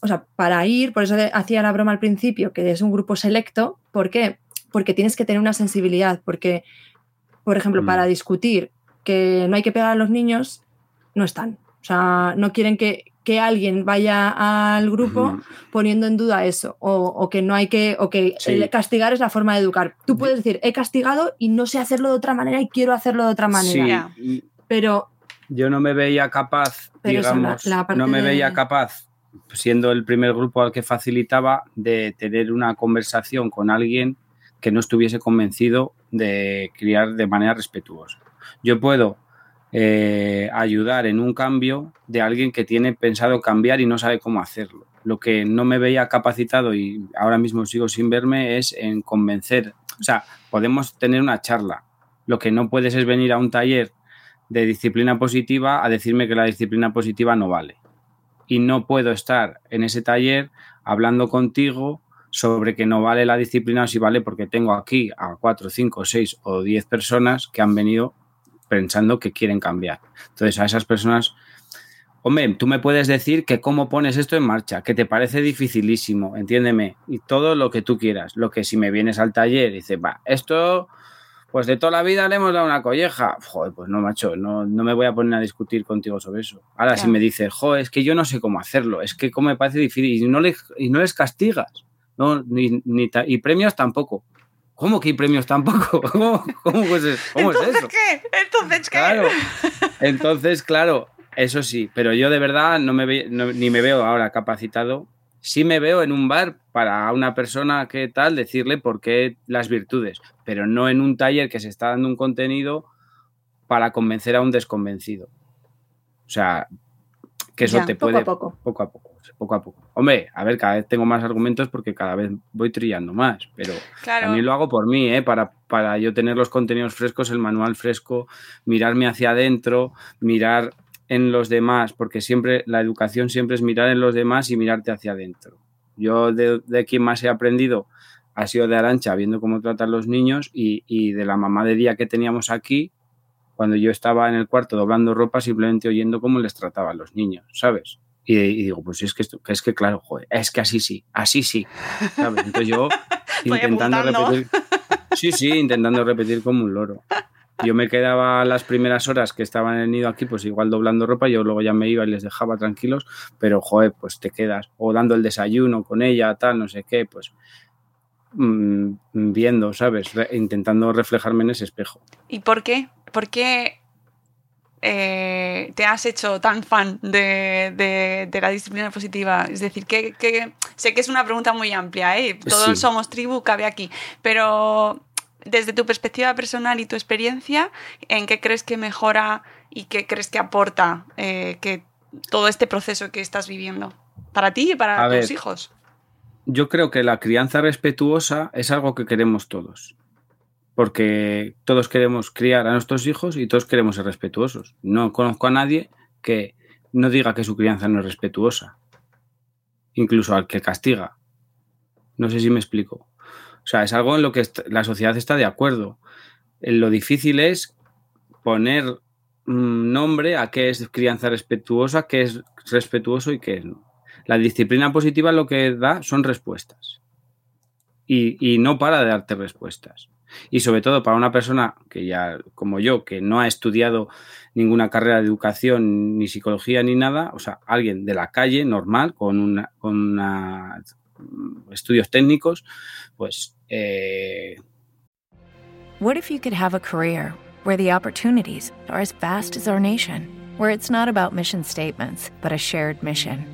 o sea, para ir, por eso hacía la broma al principio, que es un grupo selecto, ¿por qué? Porque tienes que tener una sensibilidad, porque, por ejemplo, mm. para discutir que no hay que pegar a los niños, no están. O sea, no quieren que, alguien vaya al grupo poniendo en duda eso, o, que no hay que, o que castigar es la forma de educar. Tú puedes decir, he castigado y no sé hacerlo de otra manera y quiero hacerlo de otra manera. Sí. Pero... Yo no me veía capaz, digamos, no me veía capaz, siendo el primer grupo al que facilitaba, de tener una conversación con alguien que no estuviese convencido de criar de manera respetuosa. Yo puedo eh, ayudar en un cambio de alguien que tiene pensado cambiar y no sabe cómo hacerlo. Lo que no me veía capacitado y ahora mismo sigo sin verme es en convencer. O sea, podemos tener una charla. Lo que no puedes es venir a un taller de disciplina positiva a decirme que la disciplina positiva no vale. Y no puedo estar en ese taller hablando contigo sobre que no vale la disciplina si vale porque tengo aquí a cuatro, cinco, seis o diez personas que han venido pensando que quieren cambiar. Entonces, a esas personas, hombre, tú me puedes decir que cómo pones esto en marcha, que te parece dificilísimo, entiéndeme, y todo lo que tú quieras. Lo que si me vienes al taller y dices, va, esto, pues de toda la vida le hemos dado una colleja, joder, pues no, macho, no, no me voy a poner a discutir contigo sobre eso. Ahora, si me dices, joder, es que yo no sé cómo hacerlo, es que como me parece difícil y no, le, y no les castigas, ¿no? Ni, ni y premios tampoco. ¿Cómo que hay premios tampoco? <laughs> ¿Cómo, cómo, es, ¿Entonces qué? ¿Entonces qué? Claro. Entonces, claro, eso sí, pero yo de verdad no me ni me veo ahora capacitado. Sí me veo en un bar para una persona que tal decirle por qué las virtudes, pero no en un taller que se está dando un contenido para convencer a un desconvencido. O sea, Que eso Ya, te poco puede. a poco. Poco a poco. Poco a poco. Hombre, a ver, cada vez tengo más argumentos porque cada vez voy trillando más. Pero Claro. también lo hago por mí, ¿eh? Para, para yo tener los contenidos frescos, el manual fresco, mirarme hacia adentro, mirar en los demás, porque siempre la educación siempre es mirar en los demás y mirarte hacia adentro. Yo de, de quien más he aprendido ha sido de Arancha, viendo cómo tratan los niños y, y de la mamá de día que teníamos aquí, cuando yo estaba en el cuarto doblando ropa, simplemente oyendo cómo les trataban los niños, ¿sabes? Y, y digo, pues es que, esto, es que claro, joder, es que así sí, así sí, ¿sabes? Entonces yo <laughs> intentando repetir, sí, sí, intentando repetir como un loro. Yo me quedaba las primeras horas que estaba en el nido aquí, pues igual doblando ropa, yo luego ya me iba y les dejaba tranquilos, pero joder, pues te quedas, o dando el desayuno con ella, tal, no sé qué, pues mm, viendo, ¿sabes? Re- intentando reflejarme en ese espejo. ¿Y por qué? ¿Por qué eh, te has hecho tan fan de, de- de la disciplina positiva? Es decir, que, que- sé que es una pregunta muy amplia, ¿eh? Todos Sí. somos tribu, cabe aquí, pero desde tu perspectiva personal y tu experiencia, ¿en qué crees que mejora y qué crees que aporta eh, que todo este proceso que estás viviendo? Para ti y para A tus ver. hijos. Yo creo que la crianza respetuosa es algo que queremos todos. Porque todos queremos criar a nuestros hijos y todos queremos ser respetuosos. No conozco a nadie que no diga que su crianza no es respetuosa. Incluso al que castiga. No sé si me explico. O sea, es algo en lo que la sociedad está de acuerdo. Lo difícil es poner mm, nombre a qué es crianza respetuosa, qué es respetuoso y qué es no. La disciplina positiva lo que da son respuestas. Y, y no para de darte respuestas. Y sobre todo para una persona que ya, como yo, que no ha estudiado ninguna carrera de educación, ni psicología, ni nada, o sea, alguien de la calle, normal, con, una, con una- estudios técnicos, pues eh, What if you could have a career where the opportunities are as vast as our nation, where it's not about mission statements, but a shared mission?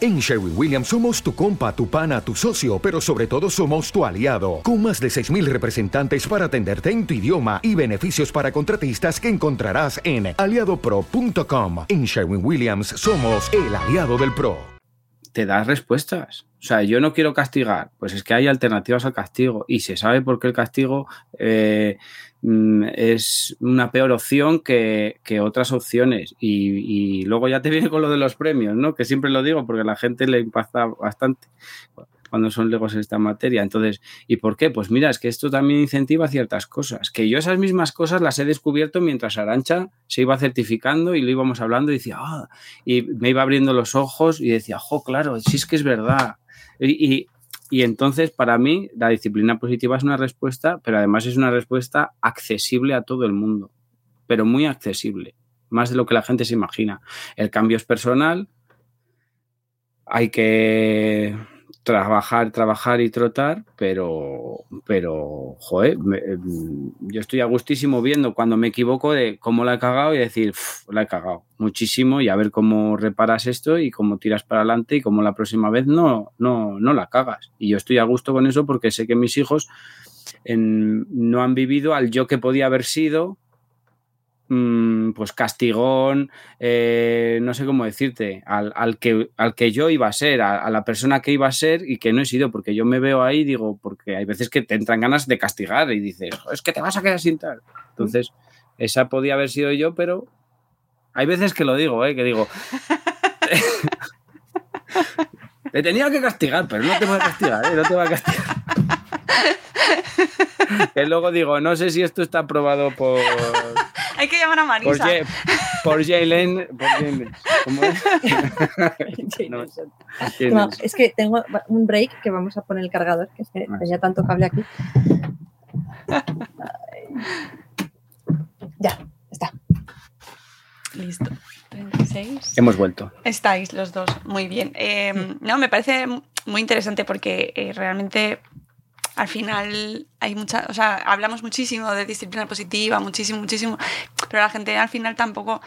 En Sherwin Williams somos tu compa, tu pana, tu socio, pero sobre todo somos tu aliado, con más de 6.000 representantes para atenderte en tu idioma y beneficios para contratistas que encontrarás en aliadopro.com. En Sherwin Williams somos el aliado del PRO. te das respuestas. O sea, yo no quiero castigar, pues es que hay alternativas al castigo y se sabe por qué el castigo eh, mm, es una peor opción que, que otras opciones. Y, luego ya te <laughs> viene con lo de los premios, ¿no? Que siempre lo digo porque a la gente le impacta bastante cuando son legos en esta materia. Entonces, ¿y por qué? Pues mira, es que esto también incentiva ciertas cosas. Que yo esas mismas cosas las he descubierto mientras Arancha se iba certificando y lo íbamos hablando y decía, ah, y me iba abriendo los ojos y decía, jo, claro, sí es que es verdad. Y, y entonces, para mí, la disciplina positiva es una respuesta, pero además es una respuesta accesible a todo el mundo, pero muy accesible, más de lo que la gente se imagina. El cambio es personal, hay que trabajar, trabajar y trotar, pero, pero, joder, mm, yo estoy a gustísimo viendo cuando me equivoco de cómo la he cagado y decir, "Uf, la he cagado muchísimo y a ver cómo reparas esto y cómo tiras para adelante y cómo la próxima vez no, no, no la cagas. Y yo estoy a gusto con eso porque sé que mis hijos no han vivido al yo que podía haber sido, pues castigón, eh, no sé cómo decirte, al, al que, al que yo iba a ser, a, a la persona que iba a ser y que no he sido, porque yo me veo ahí, digo, porque hay veces que te entran ganas de castigar y dices, "Jo, es que te vas a quedar sin tal. Entonces, esa podía haber sido yo, pero hay veces que lo digo, ¿eh? que digo, <laughs> te tenía que castigar, pero no te voy a castigar, ¿eh? no te voy a castigar. <laughs> <laughs> que luego digo, no sé si esto está aprobado por, Hay que llamar a por, Marisa. Ye- por Jalen. Por Jalen. ¿Cómo es? <laughs> No, ¿quién No, es? es que tengo un break que vamos a poner el cargador, que es que Ah, tenía tanto cable aquí. Ya, está. Listo. 36. Hemos vuelto. Estáis los dos, muy bien. Eh, no, me parece muy interesante porque eh, realmente al final hay mucha, o sea, hablamos muchísimo de disciplina positiva, muchísimo, muchísimo, pero la gente al final tampoco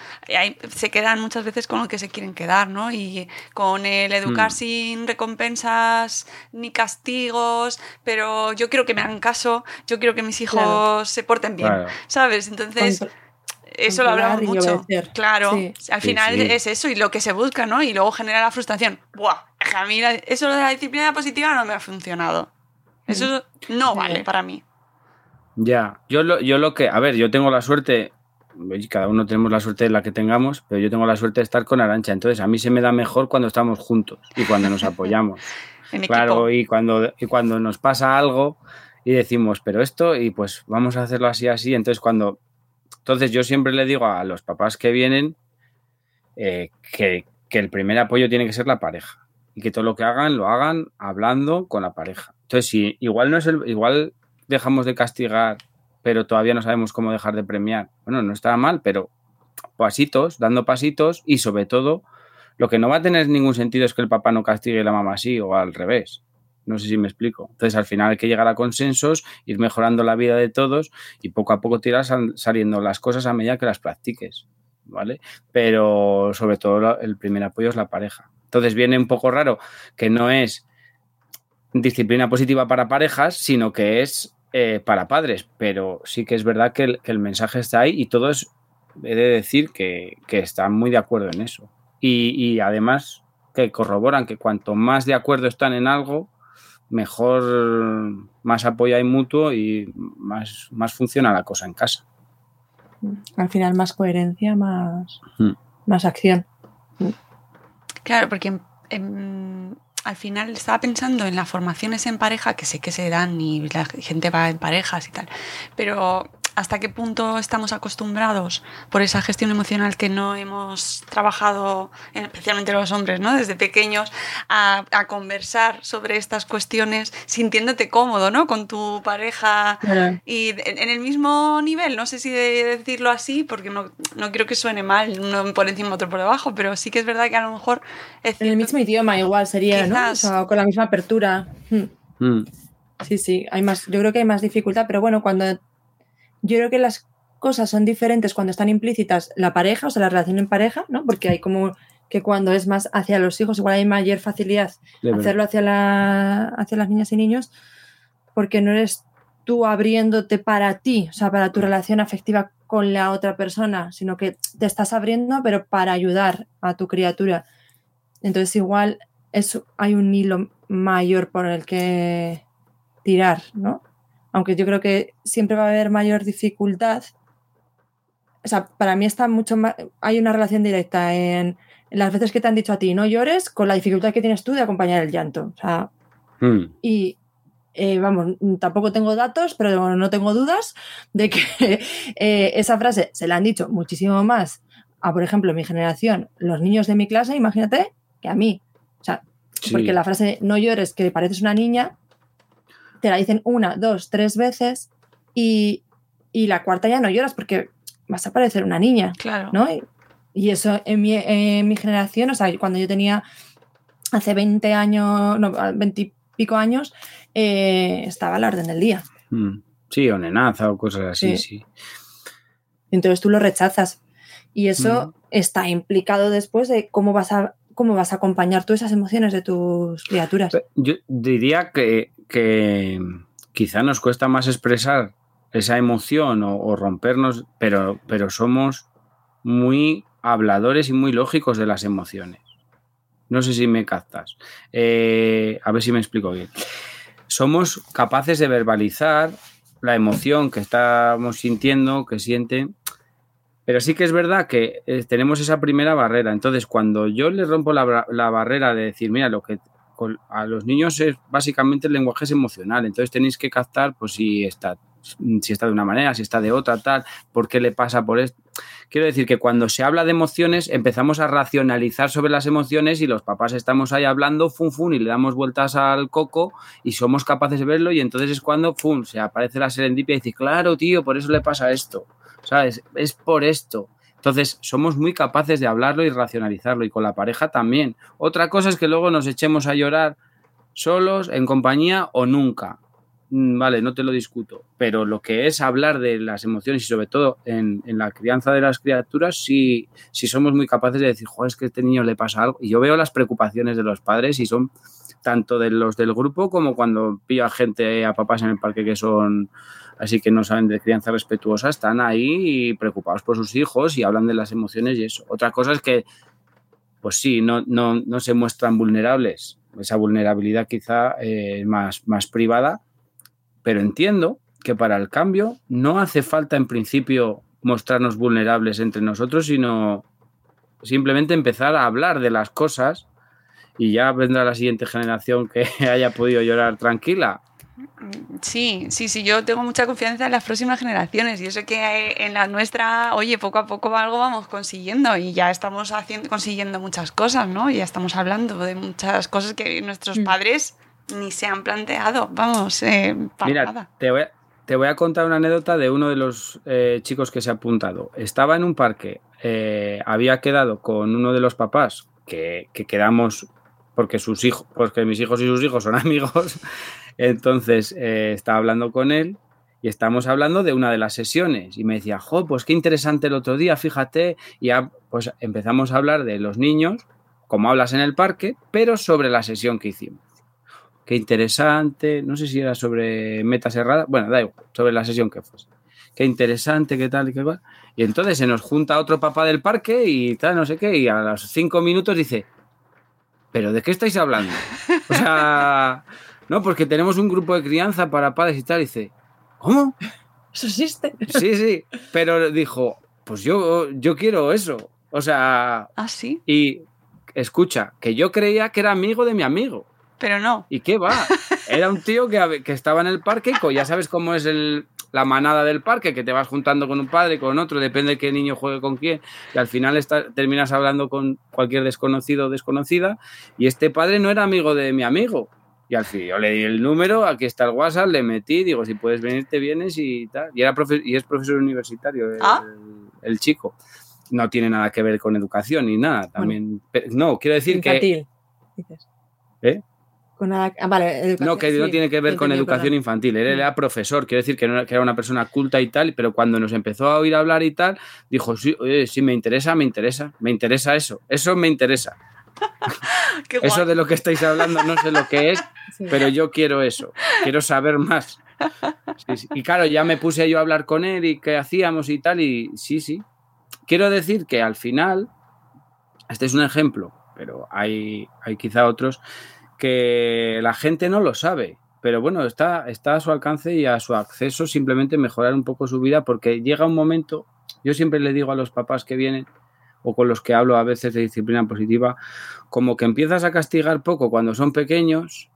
se quedan muchas veces con lo que se quieren quedar, ¿no? Y con el educar mm. sin recompensas ni castigos, pero yo quiero que me hagan caso, yo quiero que mis hijos se porten bien, ¿sabes? Entonces eso lo hablamos mucho. Claro, al final es eso y lo que se busca, ¿no? Y luego genera la frustración. Buah, a mí eso de la disciplina positiva no me ha funcionado. Eso no vale para mí. Ya, yo lo, yo lo que, a ver, yo tengo la suerte, cada uno tenemos la suerte de la que tengamos, pero yo tengo la suerte de estar con Arancha, entonces a mí se me da mejor cuando estamos juntos y cuando nos apoyamos. <laughs> claro, y cuando, y cuando nos pasa algo y decimos, pero esto, y pues vamos a hacerlo así, así, entonces cuando entonces yo siempre le digo a los papás que vienen eh, que, el primer apoyo tiene que ser la pareja y que todo lo que hagan lo hagan hablando con la pareja. Entonces, si igual no es el, igual dejamos de castigar, pero todavía no sabemos cómo dejar de premiar. Bueno, no está mal, pero pasitos, dando pasitos y sobre todo, lo que no va a tener ningún sentido es que el papá no castigue y la mamá sí o al revés. No sé si me explico. Entonces, al final hay que llegar a consensos, ir mejorando la vida de todos y poco a poco tirar saliendo las cosas a medida que las practiques. ¿Vale? Pero sobre todo el primer apoyo es la pareja. Entonces viene un poco raro que no es disciplina positiva para parejas, sino que es eh, para padres. Pero sí que es verdad que el, mensaje está ahí y todos he de decir que, están muy de acuerdo en eso. Y, y además que corroboran que cuanto más de acuerdo están en algo, mejor, más apoyo hay mutuo y más, más funciona la cosa en casa. Al final más coherencia, más, hmm. más acción. Claro, porque al final estaba pensando en las formaciones en pareja, que sé que se dan y la gente va en parejas y tal, pero hasta qué punto estamos acostumbrados por esa gestión emocional que no hemos trabajado, especialmente los hombres, ¿no? Desde pequeños, a, conversar sobre estas cuestiones sintiéndote cómodo, ¿no? Con tu pareja y en el mismo nivel, no sé si decirlo así, porque no, no quiero que suene mal, uno por encima, otro por debajo, pero sí que es verdad que a lo mejor... en el mismo idioma igual sería, ¿no? O sea, con la misma apertura. Hmm. Hmm. Sí, sí, hay más, yo creo que hay más dificultad, pero bueno, cuando yo creo que las cosas son diferentes cuando están implícitas la pareja, o sea, la relación en pareja, ¿no? Porque hay como que cuando es más hacia los hijos, igual hay mayor facilidad hacerlo hacia, la, hacia las niñas y niños, porque no eres tú abriéndote para ti, o sea, para tu relación afectiva con la otra persona, sino que te estás abriendo, pero para ayudar a tu criatura. Entonces, igual es, hay un hilo mayor por el que tirar, ¿no? Aunque yo creo que siempre va a haber mayor dificultad. O sea, para mí está mucho más. Hay una relación directa en, las veces que te han dicho a ti no llores con la dificultad que tienes tú de acompañar el llanto. O sea, hmm. y eh, vamos, tampoco tengo datos, pero no tengo dudas de que <laughs> eh, esa frase se la han dicho muchísimo más a, por ejemplo, mi generación, los niños de mi clase, imagínate, que a mí. O sea, porque la frase no llores, que pareces una niña, te la dicen una, dos, tres veces y, la cuarta ya no lloras porque vas a parecer una niña. Claro. ¿no? Y, eso en mi, generación, o sea, cuando yo tenía hace 20 años, no, 20 y pico años, eh, estaba a la orden del día. Mm. Sí, o nenaza o cosas así, sí. Entonces tú lo rechazas. Y eso mm. está implicado después de cómo vas a cómo vas a acompañar tú esas emociones de tus criaturas. Yo diría que quizá nos cuesta más expresar esa emoción o, rompernos, pero, pero somos muy habladores y muy lógicos de las emociones. No sé si me captas. Eh, a ver si me explico bien. Somos capaces de verbalizar la emoción que estamos sintiendo, que sienten, pero sí que es verdad que eh, tenemos esa primera barrera. Entonces, cuando yo le rompo la, la, barrera de decir, mira, lo que a los niños es básicamente el lenguaje es emocional, entonces tenéis que captar pues si está si está de una manera, si está de otra, tal, por qué le pasa por esto. Quiero decir que cuando se habla de emociones empezamos a racionalizar sobre las emociones y los papás estamos ahí hablando, fun, fun, y le damos vueltas al coco y somos capaces de verlo y entonces es cuando, fun, se aparece la serendipia y dice, claro, tío, por eso le pasa esto, ¿sabes? Es por esto. Entonces, somos muy capaces de hablarlo y racionalizarlo, y con la pareja también. Otra cosa es que luego nos echemos a llorar solos, en compañía o nunca. mm, vale, no te lo discuto, pero lo que es hablar de las emociones y sobre todo en, la crianza de las criaturas, si sí, somos muy capaces de decir, joder, es que a este niño le pasa algo. Y yo veo las preocupaciones de los padres y son tanto de los del grupo como cuando pillo a gente, a papás en el parque que son así que no saben de crianza respetuosa, están ahí preocupados por sus hijos y hablan de las emociones y eso. Otra cosa es que, pues sí, no, no, no se muestran vulnerables. Esa vulnerabilidad quizá es más, más privada, pero entiendo que para el cambio no hace falta en principio mostrarnos vulnerables entre nosotros, sino simplemente empezar a hablar de las cosas y ya vendrá la siguiente generación que <laughs> haya podido llorar tranquila Sí, sí, sí, yo tengo mucha confianza en las próximas generaciones y eso que en la nuestra, oye, poco a poco algo vamos consiguiendo y ya estamos haciendo, consiguiendo muchas cosas, ¿no? Ya estamos hablando de muchas cosas que nuestros mm. padres ni se han planteado, vamos, eh, Mira, Te voy, a, te voy a contar una anécdota de uno de los eh, chicos que se ha apuntado. Estaba en un parque, eh, había quedado con uno de los papás que, que quedamos porque sus hijos, porque mis hijos y sus hijos son <laughs> amigos, entonces eh, estaba hablando con él y estábamos hablando de una de las sesiones y me decía, jo, pues qué interesante el otro día, fíjate, y ya pues empezamos a hablar de los niños, como hablas en el parque, pero sobre la sesión que hicimos. Qué interesante, no sé si era sobre metas erradas, bueno, da igual, sobre la sesión que fuese. Qué interesante, qué tal qué cual. Y entonces se nos junta otro papá del parque y tal, no sé qué, y a los cinco minutos dice, ¿pero de qué estáis hablando? O sea, no, porque tenemos un grupo de crianza para padres y tal. Y dice, ¿cómo? ¿Eso existe? Sí, sí, pero dijo, pues yo, yo quiero eso. O sea... ¿Ah, sí? Y escucha, que yo creía que era amigo de mi amigo. Pero no. ¿Y qué va? <laughs> Era un tío que, que estaba en el parque y ya sabes cómo es el, la manada del parque, que te vas juntando con un padre, con otro, depende de qué niño juegue con quién, y al final terminas hablando con cualquier desconocido o desconocida, y este padre no era amigo de mi amigo. Y al fin yo le di el número, aquí está el WhatsApp, le metí, digo, si puedes venir, te vienes y tal. Y, era y es profesor universitario el, ¿Ah? chico. No tiene nada que ver con educación ni nada. También, no, quiero decir que... Dices. ¿Eh? Ah, no, que no tiene que ver con educación infantil. Él era profesor, quiero decir que, no, era una persona culta y tal, pero cuando nos empezó a oír hablar y tal, dijo, sí, sí, me interesa, me interesa, me interesa eso, eso me interesa. <laughs> eso de lo que estáis hablando no sé lo que es, <laughs> pero yo quiero eso, quiero saber más. Y claro, ya me puse yo a hablar con él y qué hacíamos y tal, y sí, sí. Quiero decir que al final, este es un ejemplo, pero hay, hay quizá otros que la gente no lo sabe. Pero bueno, está, a su alcance y a su acceso simplemente mejorar un poco su vida porque llega un momento, yo siempre le digo a los papás que vienen o con los que hablo a veces de disciplina positiva, como que empiezas a castigar poco cuando son pequeños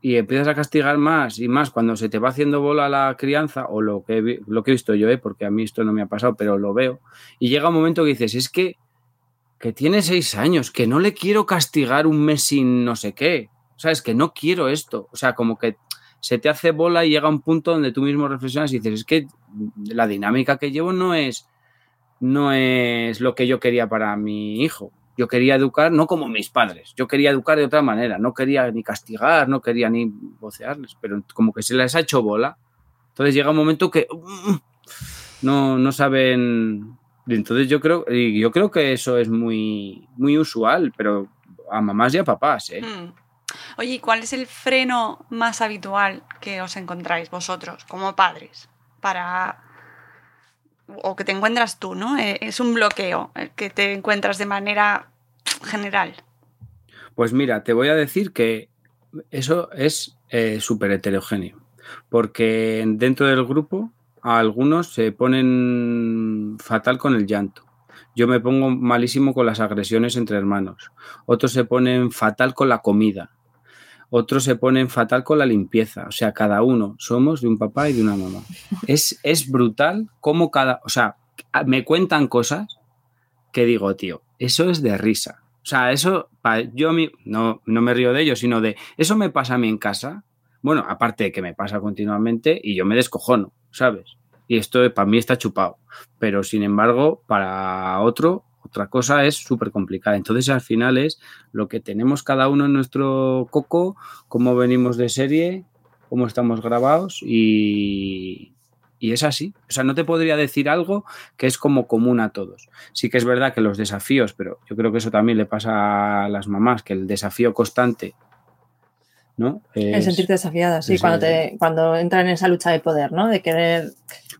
y empiezas a castigar más y más cuando se te va haciendo bola la crianza o lo que, lo que he visto yo, ¿eh? porque a mí esto no me ha pasado, pero lo veo. Y llega un momento que dices, es que que tiene seis años, que no le quiero castigar un mes sin no sé qué. O sea, es que no quiero esto. O sea, como que se te hace bola y llega un punto donde tú mismo reflexionas y dices, es que la dinámica que llevo no es, no es lo que yo quería para mi hijo. Yo quería educar no como mis padres, yo quería educar de otra manera, no quería ni castigar, no quería ni vocearles, pero como que se les ha hecho bola. Entonces llega un momento que mm, no, no saben entonces yo creo, yo creo que eso es muy, muy usual, pero a mamás y a papás. ¿eh? Hmm. Oye, ¿cuál es el freno más habitual que os encontráis vosotros como padres para o que te encuentras tú, ¿no? Eh, es un bloqueo el que te encuentras de manera general. Pues mira, te voy a decir que eso es eh, súper heterogéneo, porque dentro del grupo algunos se ponen fatal con el llanto. Yo me pongo malísimo con las agresiones entre hermanos. Otros se ponen fatal con la comida. Otros se ponen fatal con la limpieza. O sea, cada uno somos de un papá y de una mamá. Es, es brutal cómo cada... O sea, me cuentan cosas que digo, tío, eso es de risa. O sea, eso, yo no, no me río de ello, sino de, eso me pasa a mí en casa. Bueno, aparte de que me pasa continuamente y yo me descojono. ¿Sabes? Y esto para mí está chupado. Pero sin embargo, para otro, otra cosa es súper complicada. Entonces, al final es lo que tenemos cada uno en nuestro coco, cómo venimos de serie cómo estamos grabados y, y es así. O sea, no te podría decir algo que es como común a todos. Sí que es verdad que los desafíos, pero yo creo que eso también le pasa a las mamás, que el desafío constante, ¿no? el sentirte desafiada, sí, cuando, te, cuando entran en esa lucha de poder, ¿no? De querer...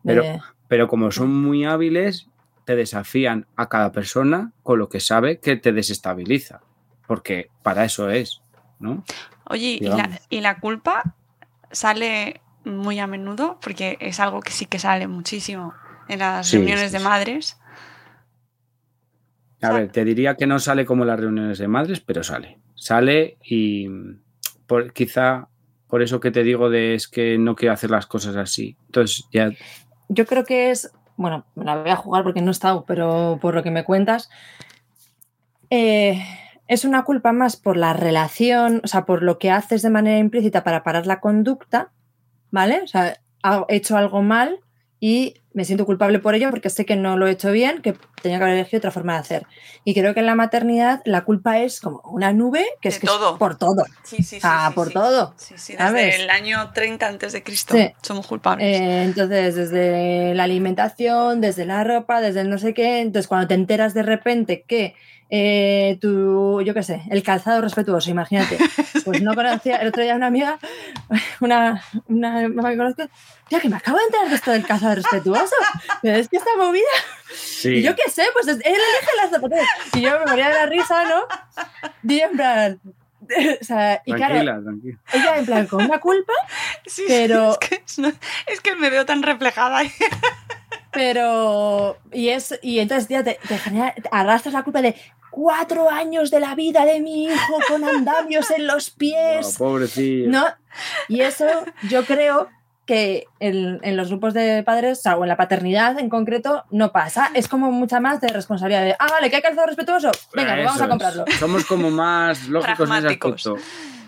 Pero, de- pero como son muy hábiles, te desafían a cada persona con lo que sabe que te desestabiliza. Porque para eso es, ¿no? Oye, ¿y la, Digamos. y la culpa sale muy a menudo? Porque es algo que sí que sale muchísimo en las Sí, reuniones sí, de sí. madres. A ver, te diría que no sale como las reuniones de madres, pero sale. Sale y por, quizá por eso que te digo de es que no quiero hacer las cosas así. Entonces ya Yo creo que es, bueno, me la voy a jugar porque no he estado, pero por lo que me cuentas, eh, es una culpa más por la relación, o sea, por lo que haces de manera implícita para parar la conducta, ¿vale? O sea, he hecho algo mal y me siento culpable por ello porque sé que no lo he hecho bien, que tenía que haber elegido otra forma de hacer. Y creo que en la maternidad la culpa es como una nube que es De que es todo. por todo. Sí, sí, sí. Ah, sí, por sí. todo. Sí, sí, desde ¿sabes? el año 30 antes de Cristo Sí. somos culpables. Eh, entonces, desde la alimentación, desde la ropa, desde el no sé qué. Entonces, cuando te enteras de repente que eh, tu, yo qué sé, el calzado respetuoso, imagínate. <laughs> Pues no conocía, el otro día una amiga, <laughs> una, una mamá que conozco, ya que me acabo de enterar de esto del calzado respetuoso. Pero es que esta movida. sí. Y yo qué sé, pues es- él elige las zapatillas. Y yo me moría de la risa, ¿no? Y en plan. <laughs> O sea, y claro, tranquila, tranquila. ella en plan con una culpa Sí, sí, pero- es, que, es, no- es que me veo tan reflejada. ahí. Pero, y es, y entonces ya te, te genera, arrastras la culpa de cuatro años de la vida de mi hijo con andamios en los Oh, pies. pobrecillo. ¿No? Y eso yo creo que en, en los grupos de padres, o en la paternidad en concreto, no pasa. Es como mucha más de responsabilidad de, ah, vale, que hay calzado respetuoso. Venga, pues vamos a es. comprarlo. Somos como más <laughs> lógicos en ese aspecto.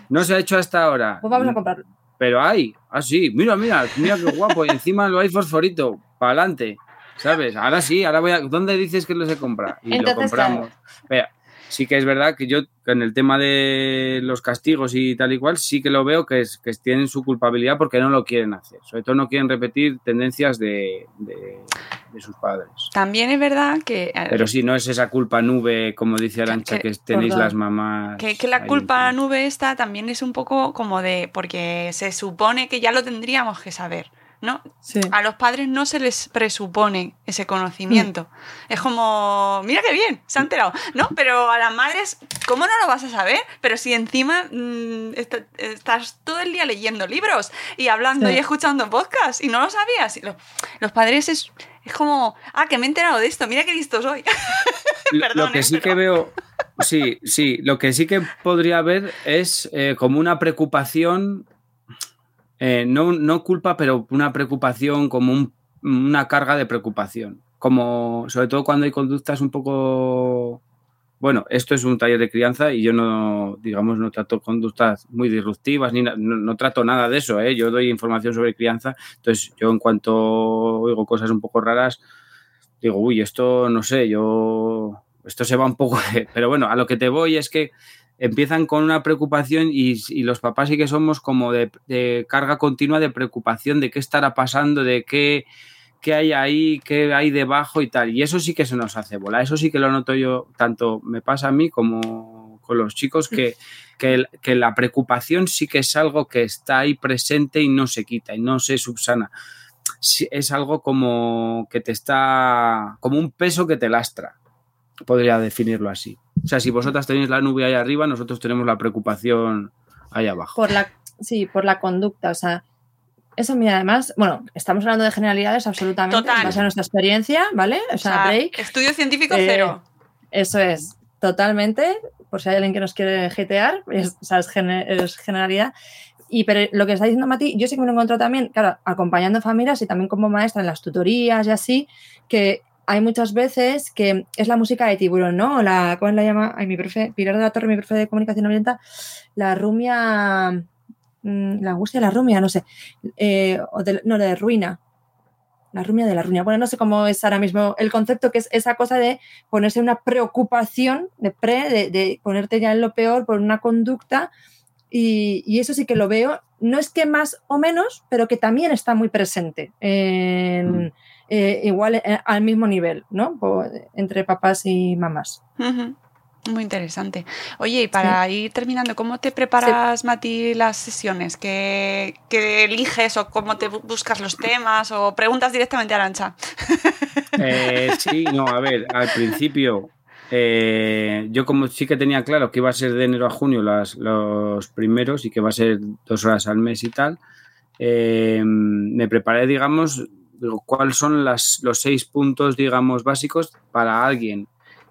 No se ha hecho hasta ahora. Pues vamos a comprarlo. Pero hay, ah, sí, mira, mira, mira qué guapo. Y encima lo hay fosforito, para adelante. ¿Sabes? Ahora sí, ahora voy a. ¿Dónde dices que lo se compra? Y lo compramos. Vea, sí que es verdad que yo, en el tema de los castigos y tal y cual, sí que lo veo que, es, que tienen su culpabilidad porque no lo quieren hacer. Sobre todo no quieren repetir tendencias de, de- de sus padres. También es verdad que, Pero sí, no es esa culpa nube, como dice Arancha, que- que tenéis perdón. las mamás. que, que la culpa nube esta también es un poco como de, porque se supone que ya lo tendríamos que saber, ¿no? Sí. A los padres no se les presupone ese conocimiento. Es como, mira qué bien, se ha enterado, ¿no? Pero a las madres, ¿cómo no lo vas a saber? Pero si encima mm, est- estás todo el día leyendo libros y hablando Sí. y escuchando podcasts y no lo sabías. Y Los, los padres es, es como, ah, que me he enterado de esto, mira qué listo soy. <laughs> Lo- Perdón, lo que eh, sí que veo, sí, sí, lo que sí que podría haber es eh, como una preocupación, eh, no, no culpa, pero una preocupación, como un- una carga de preocupación. Como, sobre todo cuando hay conductas un poco. Bueno, esto es un taller de crianza y yo no, digamos, no trato conductas muy disruptivas, ni no, trato nada de eso, ¿eh? Yo doy información sobre crianza, entonces yo en cuanto oigo cosas un poco raras, digo, uy, esto no sé, yo, esto se va un poco, pero bueno, a lo que te voy es que empiezan con una preocupación y, los papás sí que somos como de, carga continua de preocupación de qué estará pasando, de qué, qué hay ahí, qué hay debajo y tal. Y eso sí que se nos hace bola, eso sí que lo noto yo, tanto me pasa a mí como con los chicos, que, que, la preocupación sí que es algo que está ahí presente y no se quita y no se subsana es algo como que te está, como un peso que te lastra, podría definirlo así. O sea, si vosotras tenéis la nube ahí arriba, nosotros tenemos la preocupación ahí abajo. Por la, sí, por la conducta. O sea, eso, mira, además, bueno, estamos hablando de generalidades absolutamente Total. en base a nuestra experiencia, ¿vale? O O sea, sea, break. estudio científico Eh, cero. Eso es, totalmente. Por si hay alguien que nos quiere jetear, es, o sea, es, gene- es generalidad. Y pero lo que está diciendo Mati, yo sí que me lo encuentro también, claro, acompañando familias y también como maestra en las tutorías y así, que hay muchas veces que es la música de tiburón, ¿no? La, ¿cómo la llama? Ay, mi profe, Pilar de la Torre, mi profe de comunicación ambiental, la rumia, mm, la angustia de la rumia, no sé, eh, o no, de ruina, la rumia de la ruina. Bueno, no sé cómo es ahora mismo el concepto, que es esa cosa de ponerse una preocupación, de pre, de ponerte ya en lo peor por una conducta y, eso sí que lo veo, no es que más o menos, pero que también está muy presente, en, mm. Eh, igual eh, al mismo nivel, ¿no? entre papás y mamás. Muy interesante. Oye, y para ir terminando, ¿cómo te preparas, Mati, las sesiones? ¿Qué, eliges o cómo te buscas los temas o preguntas directamente a Arancha? <laughs> Eh, sí, no, a ver, al principio eh, yo como sí que tenía claro que iba a ser de enero a junio las, los primeros y que va a ser dos horas al mes y tal, eh, me preparé, digamos, cuáles son las, los seis puntos, digamos, básicos para alguien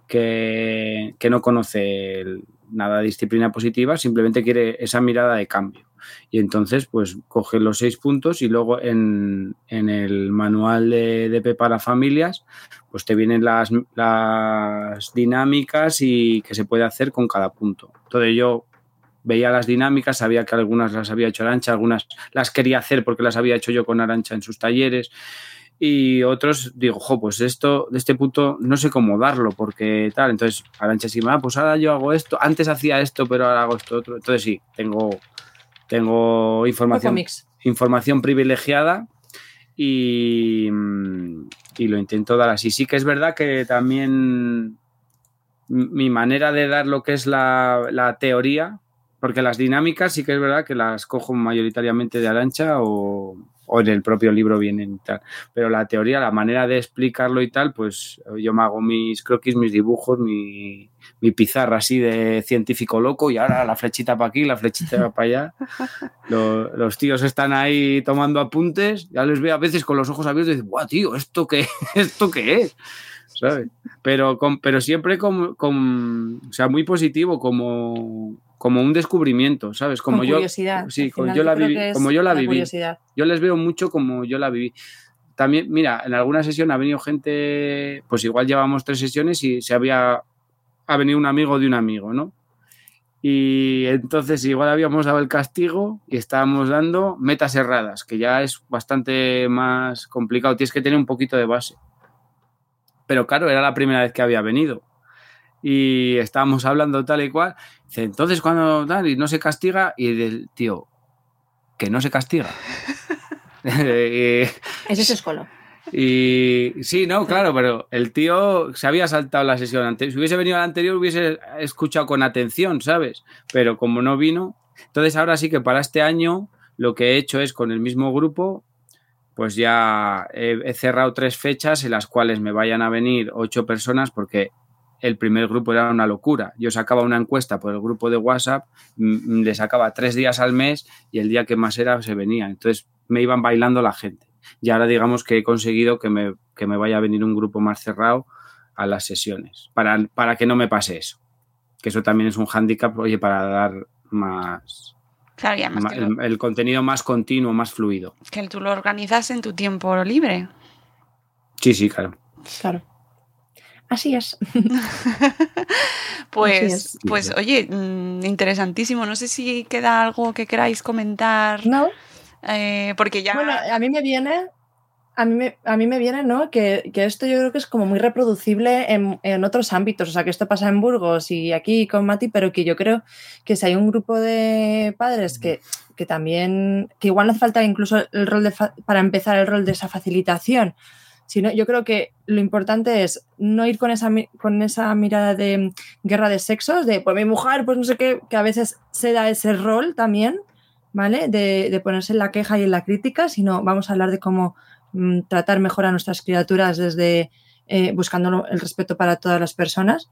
que, que no conoce nada de disciplina positiva, simplemente quiere esa mirada de cambio. Y entonces, pues coge los seis puntos y luego en, en el manual de, de para familias, pues te vienen las, las dinámicas y que se puede hacer con cada punto. Entonces yo veía las dinámicas, sabía que algunas las había hecho Arancha, algunas las quería hacer porque las había hecho yo con Arancha en sus talleres. Y otros digo, jo, pues esto, de este punto no sé cómo darlo, porque tal, entonces Arancha sí, ah, pues ahora yo hago esto, antes hacía esto, pero ahora hago esto otro, entonces sí, tengo, tengo información, información privilegiada y, y, lo intento dar así. Sí que es verdad que también mi manera de dar lo que es la, la teoría, porque las dinámicas sí que es verdad que las cojo mayoritariamente de Arancha o o en el propio libro vienen y tal. Pero la teoría, la manera de explicarlo y tal, pues yo me hago mis croquis, mis dibujos, mi, pizarra así de científico loco y ahora la flechita para aquí, la flechita <laughs> para allá. Los, tíos están ahí tomando apuntes, ya les veo a veces con los ojos abiertos y dicen, ¡guau, tío! ¿Esto qué, <laughs> ¿Esto qué es? ¿Sabes? Pero, con, pero siempre con, con, o sea, muy positivo, como como un descubrimiento, ¿sabes? Como yo, sí, como yo la viví, como yo la viví. Yo les veo mucho como yo la viví. También, mira, en alguna sesión ha venido gente, pues igual llevamos tres sesiones y se había, ha venido un amigo de un amigo, ¿no? Y entonces igual habíamos dado el castigo y estábamos dando metas erradas, que ya es bastante más complicado, tienes que tener un poquito de base. Pero claro, era la primera vez que había venido y estábamos hablando tal y cual. Dice, entonces cuando tal y no se castiga y del tío, que no se castiga. <laughs> <laughs> Ese es escolo. Y sí, no, claro, pero el tío se había saltado la sesión antes. Si hubiese venido a la anterior, hubiese escuchado con atención, ¿sabes? Pero como no vino, entonces ahora sí que para este año lo que he hecho es con el mismo grupo, pues ya he, he cerrado tres fechas en las cuales me vayan a venir ocho personas porque el primer grupo era una locura. Yo sacaba una encuesta por el grupo de WhatsApp, le sacaba tres días al mes y el día que más era se venía. Entonces me iban bailando la gente. Y ahora digamos que he conseguido que me, que me vaya a venir un grupo más cerrado a las sesiones, para, para que no me pase eso. Que eso también es un hándicap, oye, para dar más, el, contenido más continuo, más fluido. Que tú lo organizas en tu tiempo libre. Sí, sí, claro. Claro. Así es. <laughs> pues, pues, oye, mm, interesantísimo. No sé si queda algo que queráis comentar. No. Eh, porque ya. Bueno, a mí me viene. A mí me, a mí me viene, ¿no? Que, esto yo creo que es como muy reproducible en, otros ámbitos. O sea, que esto pasa en Burgos y aquí con Mati, pero que yo creo que si hay un grupo de padres que, que también. que igual no hace falta incluso el rol de. para empezar el rol de esa facilitación sino yo creo que lo importante es no ir con esa, con esa mirada de guerra de sexos, de pues mi mujer, pues no sé qué, que a veces se da ese rol también, ¿vale? De, ponerse en la queja y en la crítica, sino vamos a hablar de cómo mm, tratar mejor a nuestras criaturas desde eh, buscando el respeto para todas las personas.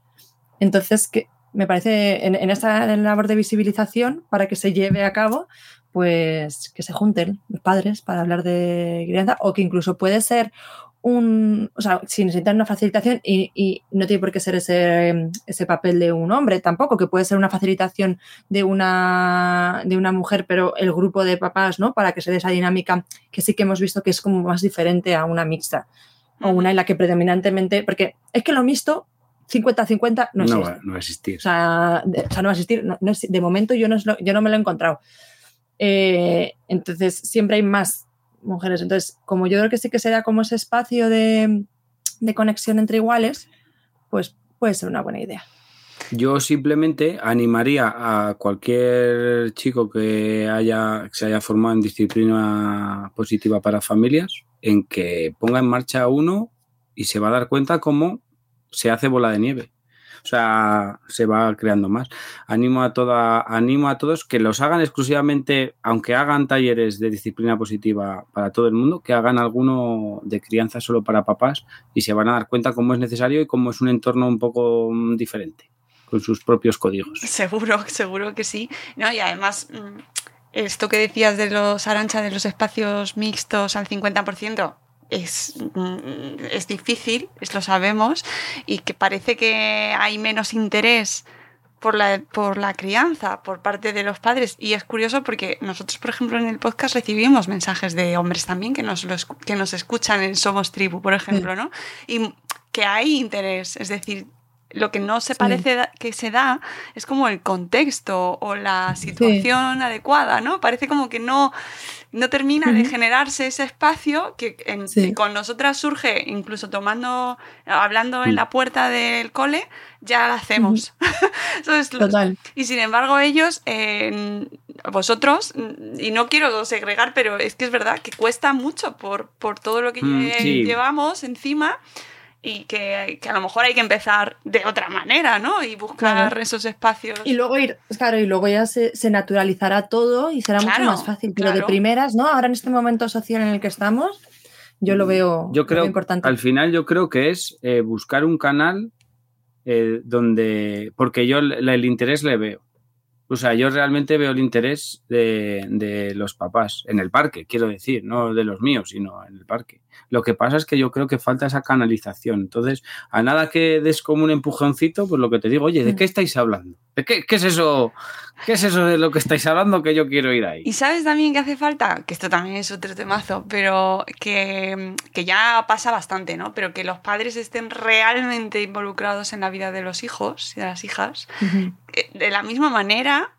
Entonces, que me parece en, esta labor de visibilización, para que se lleve a cabo, pues que se junten los padres para hablar de crianza o que incluso puede ser un, o sea, si necesitan una facilitación y, no tiene por qué ser ese, ese, papel de un hombre tampoco, que puede ser una facilitación de una, de una mujer, pero el grupo de papás, ¿no? Para que se dé esa dinámica que sí que hemos visto que es como más diferente a una mixta o una en la que predominantemente, porque es que lo mixto 50-50 no existe. No, no va a existir. O sea, de, no va a existir. de momento yo no, yo no me lo he encontrado. Eh, entonces, siempre hay más mujeres. Entonces, como yo creo que sí que será como ese espacio de, conexión entre iguales, pues puede ser una buena idea. Yo simplemente animaría a cualquier chico que haya que se haya formado en disciplina positiva para familias en que ponga en marcha uno y se va a dar cuenta cómo se hace bola de nieve. O sea, se va creando más. Animo a toda, animo a todos que los hagan exclusivamente, aunque hagan talleres de disciplina positiva para todo el mundo, que hagan alguno de crianza solo para papás y se van a dar cuenta cómo es necesario y cómo es un entorno un poco mm, diferente, con sus propios códigos. Seguro, seguro que sí. No, y además, mm, esto que decías de los arancha de los espacios mixtos al 50%, es, mm, es difícil, lo sabemos, y que parece que hay menos interés por la, por la crianza por parte de los padres. Y es curioso porque nosotros, por ejemplo, en el podcast recibimos mensajes de hombres también que nos, que nos escuchan en Somos Tribu, por ejemplo, ¿no? Y que hay interés, es decir, lo que no se parece que se da es como el contexto o la situación adecuada, ¿no? Parece como que no, no termina de generarse ese espacio que con nosotras surge, incluso tomando, hablando en mm. la puerta del cole, ya <laughs> lo hacemos. Total. Y sin embargo ellos, vosotros, y no quiero segregar, pero es que es verdad que cuesta mucho por, por todo lo que mm, llevamos encima y que, a lo mejor hay que empezar de otra manera, ¿no? Y buscar esos espacios. Y luego ir, claro, y luego ya se, naturalizará todo y será mucho más fácil. Pero de primeras, ¿no? Ahora en este momento social en el que estamos, yo lo veo, yo creo, importante. Al final yo creo que es eh, buscar un canal eh, donde, porque yo el interés le veo. O sea, yo realmente veo el interés de, de, los papás en el parque, quiero decir, no de los míos, sino en el parque. Lo que pasa es que yo creo que falta esa canalización. Entonces, a nada que des como un empujoncito, pues lo que te digo, oye, ¿de qué estáis hablando? ¿De qué, qué es eso? ¿Qué es eso de lo que estáis hablando que yo quiero ir ahí? Y sabes también que hace falta, que esto también es otro temazo, pero que, que ya pasa bastante, ¿no? Pero que los padres estén realmente involucrados en la vida de los hijos y de las hijas, eh, de la misma manera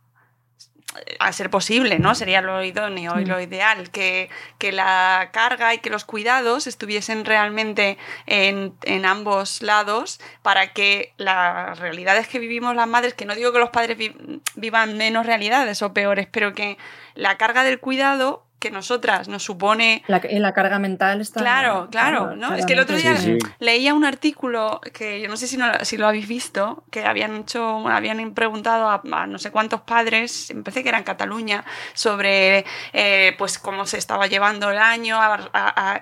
a ser posible, ¿no? Sería lo idóneo y lo ideal, que, que, la carga y que los cuidados estuviesen realmente en, en, ambos lados para que las realidades que vivimos las madres, que no digo que los padres vivan menos realidades o peores, pero que la carga del cuidado que nosotras nos supone... La, en la carga mental está... Claro, claro, ¿no? Es que el otro día leía un artículo que yo no sé si, si lo habéis visto, que habían hecho, habían preguntado a, no sé cuántos padres, me parece que era en Cataluña, sobre eh, pues cómo se estaba llevando el año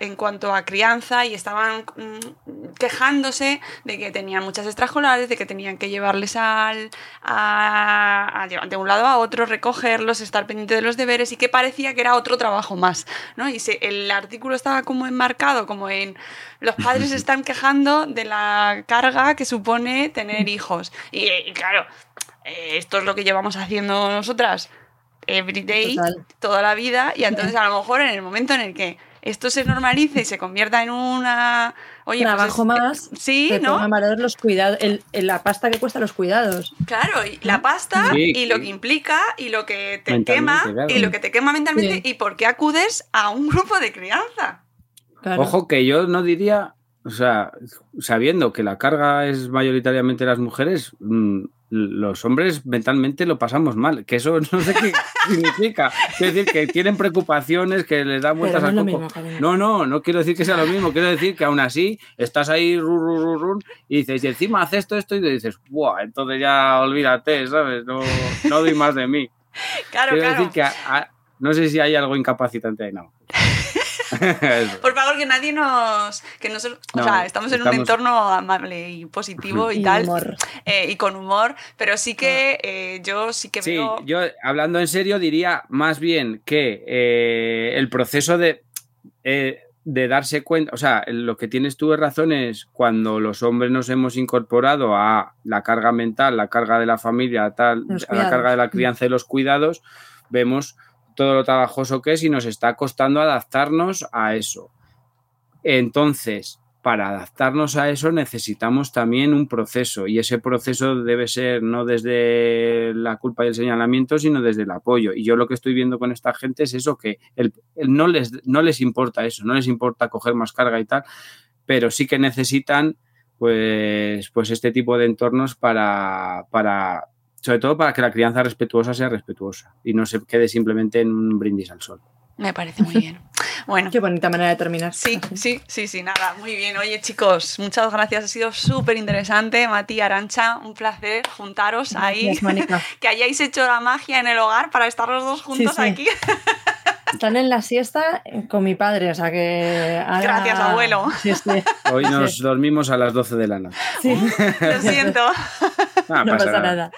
en cuanto a crianza y estaban mm, quejándose de que tenían muchas extraescolares, de que tenían que llevarles al, a, de un lado a otro, recogerlos, estar pendiente de los deberes y que parecía que era otro trabajo trabajo más, ¿no? Y el artículo estaba como enmarcado, como en los padres <laughs> están quejando de la carga que supone tener hijos. Y, claro, eh, esto es lo que llevamos haciendo nosotras every day, toda la vida, y entonces a lo mejor en el momento en el que esto se normalice y se convierta en una Oye, pues trabajo más. Sí, ¿no? los cuidados, el, la pasta que cuesta los cuidados. Claro, y la pasta y lo que implica y lo que te quema y lo que te quema mentalmente y por qué acudes a un grupo de crianza. Ojo que yo no diría, o sea, sabiendo que la carga es mayoritariamente las mujeres, mm, los hombres mentalmente lo pasamos mal, que eso <laughs> no sé qué significa. Quiero decir que tienen preocupaciones, que les dan vueltas al coco. No, no, no quiero decir que sea lo mismo, quiero decir que aún así estás ahí y dices, y encima haces esto, esto, y te dices, ¡buah! Entonces ya olvídate, ¿sabes? No, no doy más de mí. <laughs> Claro, quiero decir que no sé si hay algo incapacitante ahí, no. Por favor, que nadie nos. Que o sea, estamos en un entorno amable y positivo y, <laughs> tal. Eh, y con humor. Pero sí que eh, yo sí que sí, Yo, hablando en serio, diría más bien que eh, el proceso de. de darse cuenta, o sea, lo que tienes tú de razón es cuando los hombres nos hemos incorporado a la carga mental, la carga de la familia, tal, a la carga de la crianza y los cuidados, vemos todo lo trabajoso que es y nos está costando adaptarnos a eso. Entonces, para adaptarnos a eso necesitamos también un proceso y ese proceso debe ser no desde la culpa y el señalamiento, sino desde el apoyo. Y yo lo que estoy viendo con esta gente es eso, que no, les, no les importa eso, no les importa coger más carga y tal, pero sí que necesitan pues, pues este tipo de entornos para, para, sobre todo para que la crianza respetuosa sea respetuosa y no se quede simplemente en un brindis al sol. Me parece muy bien. <laughs> Bueno. Qué bonita manera de terminar. Sí, sí, sí, sí, nada, muy bien. Oye, chicos, muchas gracias. Ha sido súper interesante. Mati, Arancha, un placer juntaros ahí. <laughs> que hayáis hecho la magia en el hogar para estar los dos juntos aquí. <laughs> Están en la siesta con mi padre, o sea que. Gracias, abuelo. Hoy nos dormimos a las 12 de la noche. Sí. Lo siento. <laughs> no pasa, nada.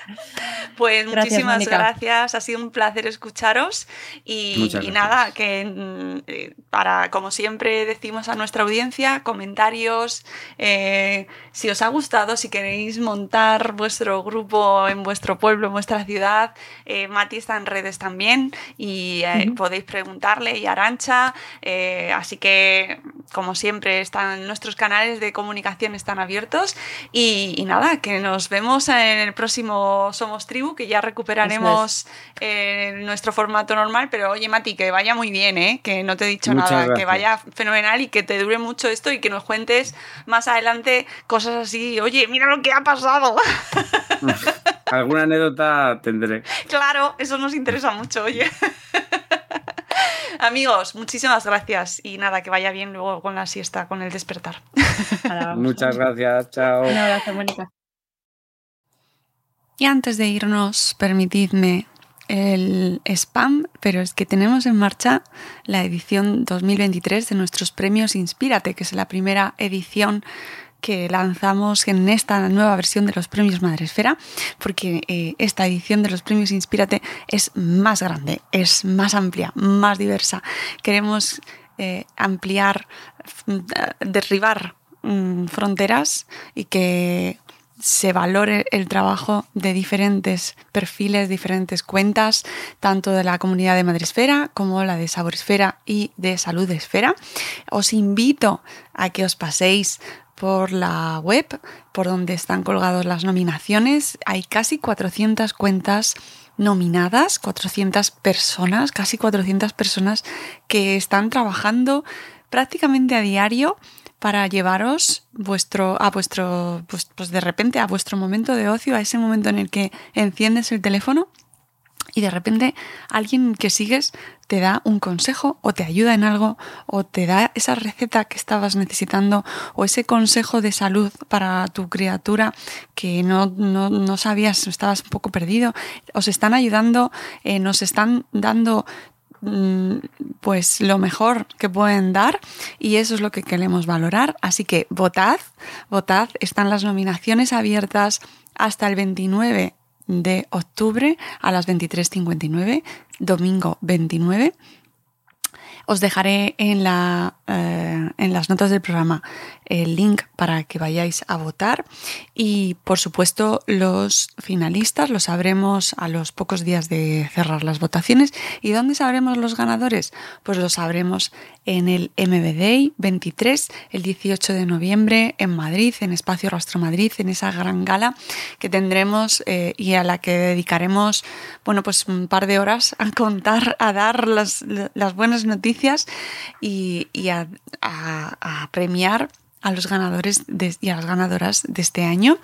Pues muchísimas gracias, ha sido un placer escucharos y, nada, que eh, para, como siempre decimos a nuestra audiencia, comentarios, eh, si os ha gustado, si queréis montar vuestro grupo en vuestro pueblo, en vuestra ciudad, eh, Mati está en redes también y podéis preguntarle y Arancha, así que como siempre están nuestros canales de comunicación están abiertos y, y nada, que nos vemos en el próximo Somos Tribu que ya recuperaremos eh, nuestro formato normal, pero oye Mati, que vaya muy bien, ¿eh? que no te he dicho nada, que vaya fenomenal y que te dure mucho esto y que nos cuentes más adelante cosas así, oye, mira lo que ha pasado. <laughs> Alguna anécdota tendré. Claro, eso nos interesa mucho, oye. Amigos, muchísimas gracias y nada, que vaya bien luego con la siesta, con el despertar. Muchas gracias, chao. Un abrazo, Mónica. Y antes de irnos, permitidme el spam, pero es que tenemos en marcha la edición 2023 de nuestros premios Inspírate, que es la primera edición que lanzamos en esta nueva versión de los premios Madresfera, porque eh, esta edición de los premios Inspírate es más grande, es más amplia, más diversa. Queremos eh, ampliar, derribar mm, fronteras y que se valore el trabajo de diferentes perfiles, diferentes cuentas, tanto de la comunidad de Madresfera como la de Saboresfera y de Salud Esfera. Os invito a que os paséis por la web, por donde están colgadas las nominaciones. Hay casi 400 cuentas nominadas, 400 personas, casi 400 personas que están trabajando prácticamente a diario para llevaros vuestro, a vuestro, pues, pues, de repente a vuestro momento de ocio, a ese momento en el que enciendes el teléfono y de repente alguien que sigues te da un consejo o te ayuda en algo o te da esa receta que estabas necesitando o ese consejo de salud para tu criatura que no, no, no sabías, estabas un poco perdido. Os están ayudando, eh, nos están dando pues lo mejor que pueden dar y eso es lo que queremos valorar. Así que votad, votad, están las nominaciones abiertas hasta el 29 de octubre a las 23.59, domingo 29. Os dejaré en, la, eh, en las notas del programa el link para que vayáis a votar y por supuesto los finalistas los sabremos a los pocos días de cerrar las votaciones. ¿Y dónde sabremos los ganadores? Pues lo sabremos en el MBDay 23 el 18 de noviembre en Madrid, en Espacio Rastro Madrid, en esa gran gala que tendremos eh, y a la que dedicaremos bueno pues un par de horas a contar, a dar las, buenas noticias y, a premiar a los ganadores y a las ganadoras de este año.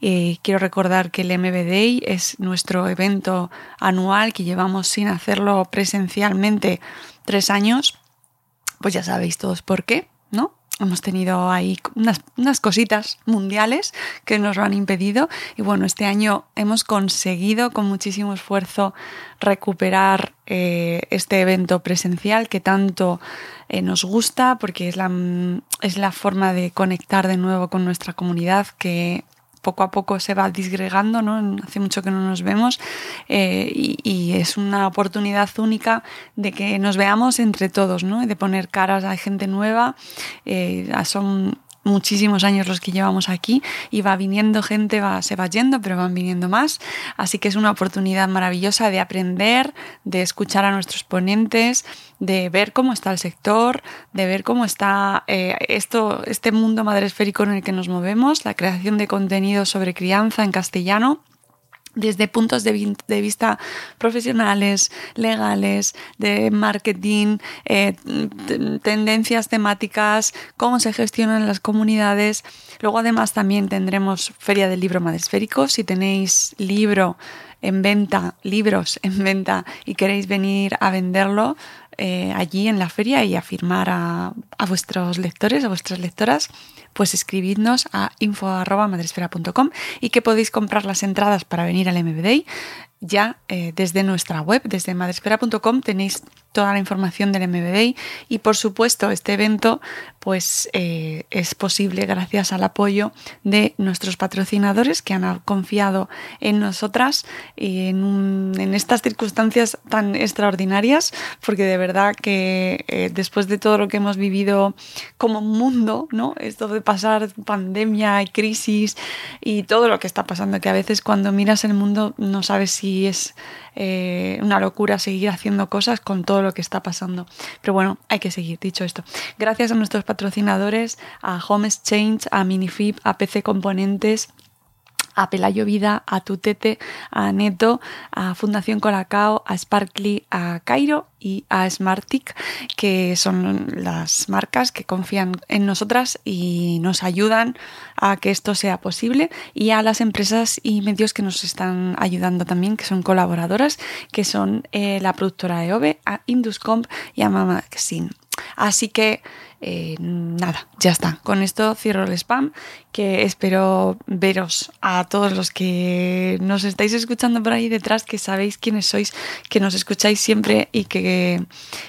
Eh, quiero recordar que el MB Day es nuestro evento anual que llevamos sin hacerlo presencialmente tres años. Pues ya sabéis todos por qué, ¿no? Hemos tenido ahí unas, unas, cositas mundiales que nos lo han impedido y bueno, este año hemos conseguido con muchísimo esfuerzo recuperar eh, este evento presencial que tanto eh, nos gusta porque es la, es la forma de conectar de nuevo con nuestra comunidad que poco a poco se va disgregando, ¿no? Hace mucho que no nos vemos eh, y, es una oportunidad única de que nos veamos entre todos, ¿no? De poner caras a gente nueva. son muchísimos años los que llevamos aquí y va viniendo gente, va, se va yendo, pero van viniendo más. Así que es una oportunidad maravillosa de aprender, de escuchar a nuestros ponentes, de ver cómo está el sector, de ver cómo está eh, esto, este mundo madresférico en el que nos movemos, la creación de contenido sobre crianza en castellano desde puntos de, vista profesionales, legales, de marketing, eh, tendencias temáticas, cómo se gestionan las comunidades. Luego además también tendremos Feria del Libro Madresférico. Si tenéis libro en venta, libros en venta y queréis venir a venderlo eh, allí en la feria y a firmar a, vuestros lectores, a vuestras lectoras, pues escribidnos a info.madresfera.com y que podéis comprar las entradas para venir al MBD ya eh, desde nuestra web, desde madrespera.com tenéis toda la información del MBD y por supuesto este evento pues eh, es posible gracias al apoyo de nuestros patrocinadores que han confiado en nosotras y en, estas circunstancias tan extraordinarias porque de verdad que eh, después de todo lo que hemos vivido como mundo, ¿no? Esto de pasar pandemia y crisis y todo lo que está pasando que a veces cuando miras el mundo no sabes si es eh, una locura seguir haciendo cosas con todo lo que está pasando. Pero bueno, hay que seguir, dicho esto. Gracias a nuestros patrocinadores, a Home Exchange, a Minifib, a PC Componentes, a Pelayo Vida, a Tutete, a Neto, a Fundación Colacao, a Sparkly, a Cairo y a Smartic, que son las marcas que confían en nosotras y nos ayudan a que esto sea posible, y a las empresas y medios que nos están ayudando también, que son colaboradoras, que son eh, la productora EOBE, a Induscomp y a Mama. Así que eh, nada, ya está. Con esto cierro el spam, que espero veros a todos los que nos estáis escuchando por ahí detrás, que sabéis quiénes sois, que nos escucháis siempre y que,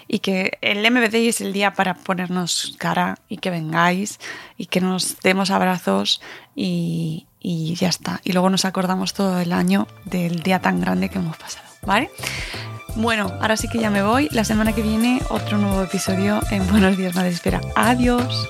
y que el MBD es el día para ponernos cara y que vengáis y que nos demos abrazos y, y ya está. Y luego nos acordamos todo el año del día tan grande que hemos pasado, ¿vale? Bueno, ahora sí que ya me voy. La semana que viene otro nuevo episodio en Buenos Días Madre Espera. Adiós.